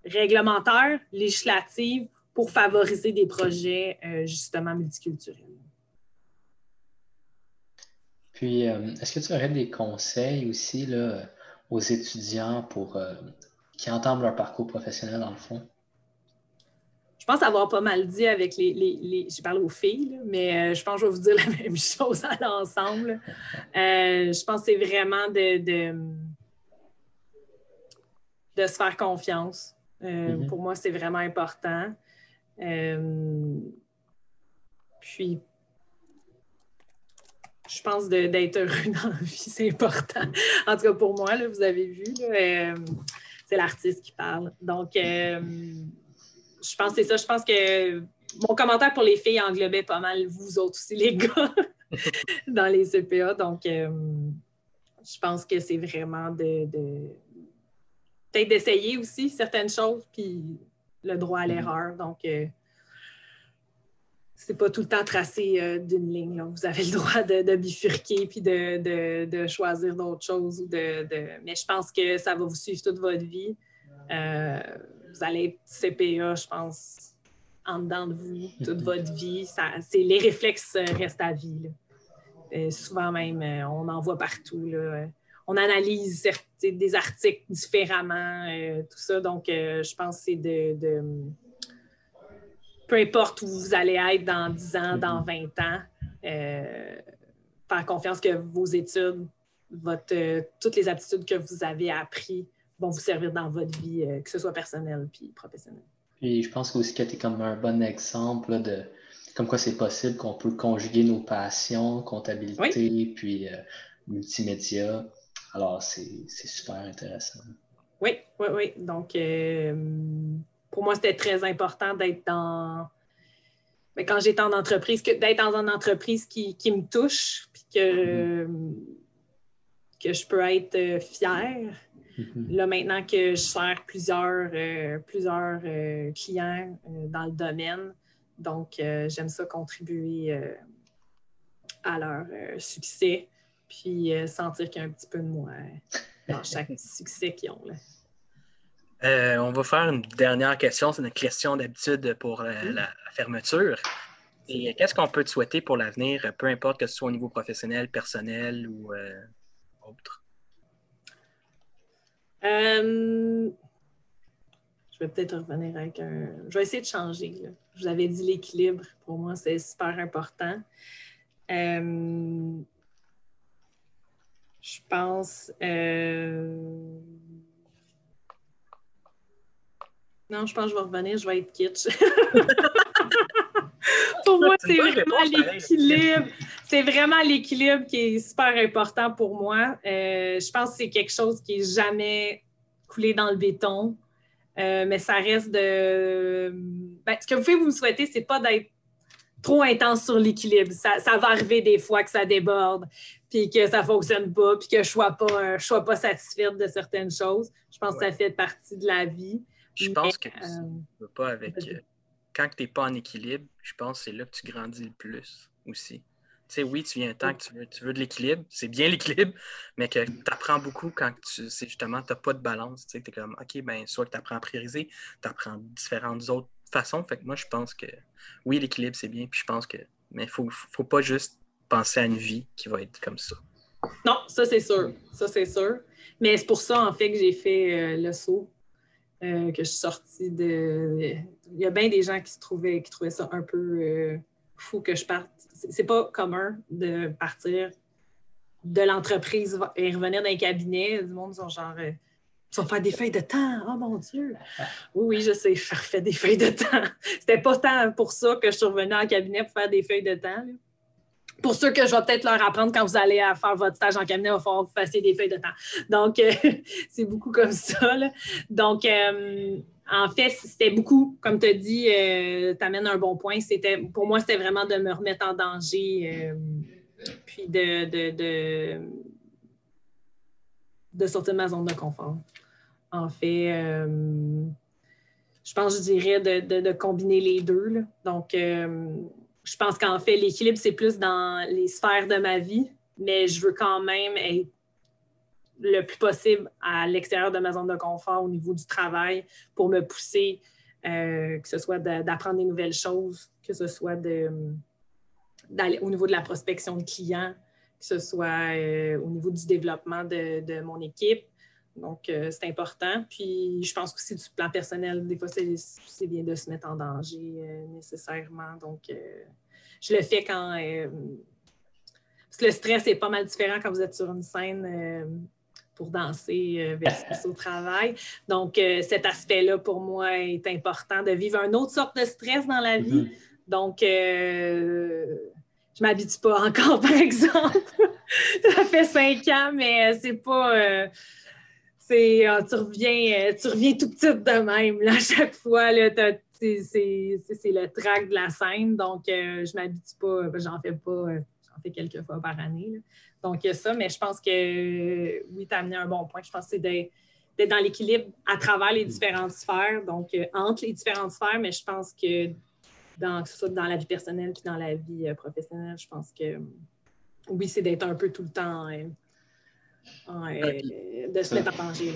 Speaker 3: réglementaires, législatives, pour favoriser des projets, justement, multiculturels.
Speaker 2: Puis, euh, est-ce que tu aurais des conseils aussi là, aux étudiants pour euh, qui entament leur parcours professionnel dans le fond?
Speaker 3: Je pense avoir pas mal dit avec les. les, Je parle aux filles, mais euh, je pense que je vais vous dire la même chose à l'ensemble. je pense que c'est vraiment de, de, se faire confiance. Mm-hmm. Pour moi, c'est vraiment important. puis, je pense d'être heureux dans la vie, c'est important. En tout cas, pour moi, là, vous avez vu, euh, c'est l'artiste qui parle. Donc, euh, je pense que c'est ça. Je pense que mon commentaire pour les filles englobait pas mal vous autres aussi, les gars, dans les CPA. Donc, euh, je pense que c'est vraiment de, peut-être d'essayer aussi certaines choses, puis le droit à mm-hmm. l'erreur. Donc, c'est pas tout le temps tracé euh, d'une ligne. Vous avez le droit de, bifurquer puis de, choisir d'autres choses. de, Mais je pense que ça va vous suivre toute votre vie. Euh, vous allez être CPA, je pense, en dedans de vous toute votre vie. Ça, les réflexes restent à vie. souvent même, euh, on en voit partout. On analyse des articles différemment, tout ça. Donc, je pense que c'est de peu importe où vous allez être dans 10 ans, dans 20 mhm. ans, euh, faire confiance que vos études, votre, euh, toutes les aptitudes que vous avez apprises vont vous servir dans votre vie, euh, que ce soit personnelle puis professionnelle.
Speaker 2: Puis je pense aussi que tu es comme un bon exemple de comme quoi c'est possible qu'on peut conjuguer nos passions, comptabilité, puis multimédia. Alors, c'est super intéressant.
Speaker 3: Oui, oui, oui. Donc, pour moi, c'était très important d'être dans. Mais ben, quand j'étais en entreprise, d'être dans une entreprise qui, me touche, puis que, que je peux être fière. Mm-hmm. Là, maintenant que je sers plusieurs, euh, plusieurs euh, clients dans le domaine, donc j'aime ça contribuer à leur succès, puis sentir qu'il y a un petit peu de moi dans chaque succès qu'ils ont.
Speaker 4: on va faire une dernière question. C'est une question d'habitude pour la, fermeture. Et qu'est-ce qu'on peut te souhaiter pour l'avenir, peu importe que ce soit au niveau professionnel, personnel ou autre?
Speaker 3: Euh, je vais peut-être revenir avec un. Je vais essayer de changer. Je vous avais dit l'équilibre. Pour moi, c'est super important. Euh, je pense. Euh, non, je pense que je vais revenir. Je vais être kitsch. pour moi, c'est vraiment l'équilibre. C'est vraiment l'équilibre qui est super important pour moi. Euh, je pense que c'est quelque chose qui n'est jamais coulé dans le béton. Euh, mais ça reste de. Ben, ce que vous pouvez vous me souhaiter, c'est pas d'être trop intense sur l'équilibre. Ça, va arriver des fois que ça déborde, puis que ça ne fonctionne pas, puis que je ne sois pas, je sois pas satisfaite de certaines choses. Je pense que ça fait partie de la vie.
Speaker 4: Je pense que euh, pas avec quand tu n'es pas en équilibre, je pense que c'est là que tu grandis le plus aussi. Tu sais, oui, tu viens un temps que tu veux, de l'équilibre, c'est bien l'équilibre, mais que tu apprends beaucoup quand tu sais justement, tu n'as pas de balance. Tu sais, es comme, OK, ben, soit que tu apprends à prioriser, tu apprends différentes autres façons. Fait que moi, je pense que oui, l'équilibre, c'est bien, puis je pense que, mais il ne faut, pas juste penser à une vie qui va être comme ça.
Speaker 3: Non, ça, c'est sûr. Ça, c'est sûr. Mais c'est pour ça, en fait, que j'ai fait euh, le saut euh, que je suis sortie de. Il y a bien des gens qui se trouvaient, qui trouvaient ça un peu euh, fou que je parte. C'est pas commun de partir de l'entreprise et revenir dans les cabinets. Du monde sont genre. Euh, tu vas faire des feuilles de temps. Oh mon Dieu! Oui, oui, je sais, je refais des feuilles de temps. C'était pas tant pour ça que je suis revenue en cabinet pour faire des feuilles de temps pour ceux que je vais peut-être leur apprendre quand vous allez faire votre stage en cabinet, il va falloir que vous fassiez des feuilles de temps. Donc, euh, c'est beaucoup comme ça. Donc, euh, en fait, c'était beaucoup, comme tu as dit, euh, tu amènes un bon point. C'était, pour moi, c'était vraiment de me remettre en danger, puis de, de, de, sortir de ma zone de confort. En fait, je pense, je dirais, de, de combiner les deux. Donc, je pense qu'en fait, l'équilibre, c'est plus dans les sphères de ma vie, mais je veux quand même être le plus possible à l'extérieur de ma zone de confort au niveau du travail pour me pousser, euh, que ce soit d'apprendre des nouvelles choses, que ce soit au niveau de la prospection de clients, que ce soit euh, au niveau du développement de, mon équipe. Donc, euh, c'est important. Puis, je pense aussi du plan personnel, des fois, c'est bien de se mettre en danger nécessairement. Donc, je le fais quand. Euh, parce que le stress est pas mal différent quand vous êtes sur une scène euh, pour danser euh, versus au travail. Donc, cet aspect-là, pour moi, est important de vivre une autre sorte de stress dans la vie. Mm-hmm. Donc, je m'habitue pas encore, par exemple. Ça fait cinq ans, mais c'est pas. Ah, tu, reviens, tu reviens tout petit de même. Là, à chaque fois, c'est le track de la scène. Donc, euh, je ne m'habitue pas, ben, j'en fais pas, euh, j'en fais quelques fois par année. Donc, il y a ça, mais je pense que oui, tu as amené un bon point. Je pense que c'est d'être dans l'équilibre à travers les différentes sphères, donc euh, entre les différentes sphères, mais je pense que dans, que ce soit dans la vie personnelle puis dans la vie professionnelle, je pense que oui, c'est d'être un peu tout le temps de se mettre en danger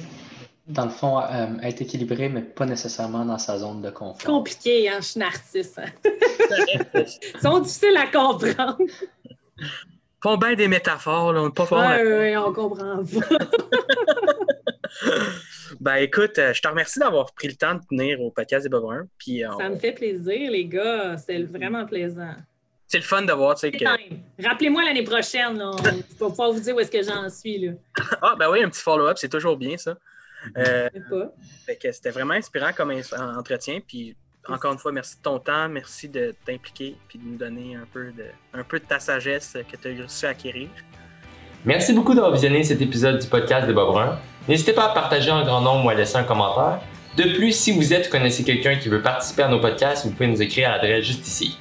Speaker 2: dans le fond, euh, être équilibré, mais pas nécessairement dans sa zone de confort.
Speaker 3: Compliqué, hein? Je suis une artiste. Hein. Ils sont difficiles à comprendre.
Speaker 4: Font bien des métaphores, là, on pas
Speaker 3: fort. Oui, oui, on comprend
Speaker 4: ben écoute, euh, je te remercie d'avoir pris le temps de tenir au podcast des Bobins. Puis,
Speaker 3: euh, Ça me fait plaisir, les gars. C'est vraiment plaisant.
Speaker 4: C'est le fun de voir, tu sais, que...
Speaker 3: Rappelez-moi l'année prochaine, là. pour pouvoir vous dire où est-ce que j'en suis, là.
Speaker 4: ah, ben oui, un petit follow-up, c'est toujours bien, ça. Euh, c'était vraiment inspirant comme entretien. Puis encore une fois, merci de ton temps, merci de t'impliquer puis de nous donner un peu de, un peu de ta sagesse que tu as réussi à acquérir.
Speaker 1: Merci beaucoup d'avoir visionné cet épisode du podcast des Bob Brun. N'hésitez pas à partager en grand nombre ou à laisser un commentaire. De plus, si vous êtes ou connaissez quelqu'un qui veut participer à nos podcasts, vous pouvez nous écrire à l'adresse juste ici.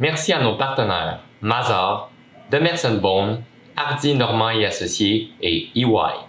Speaker 1: Merci. À nos partenaires Mazar, Demerson Bone, Hardy Normand et Associés et EY.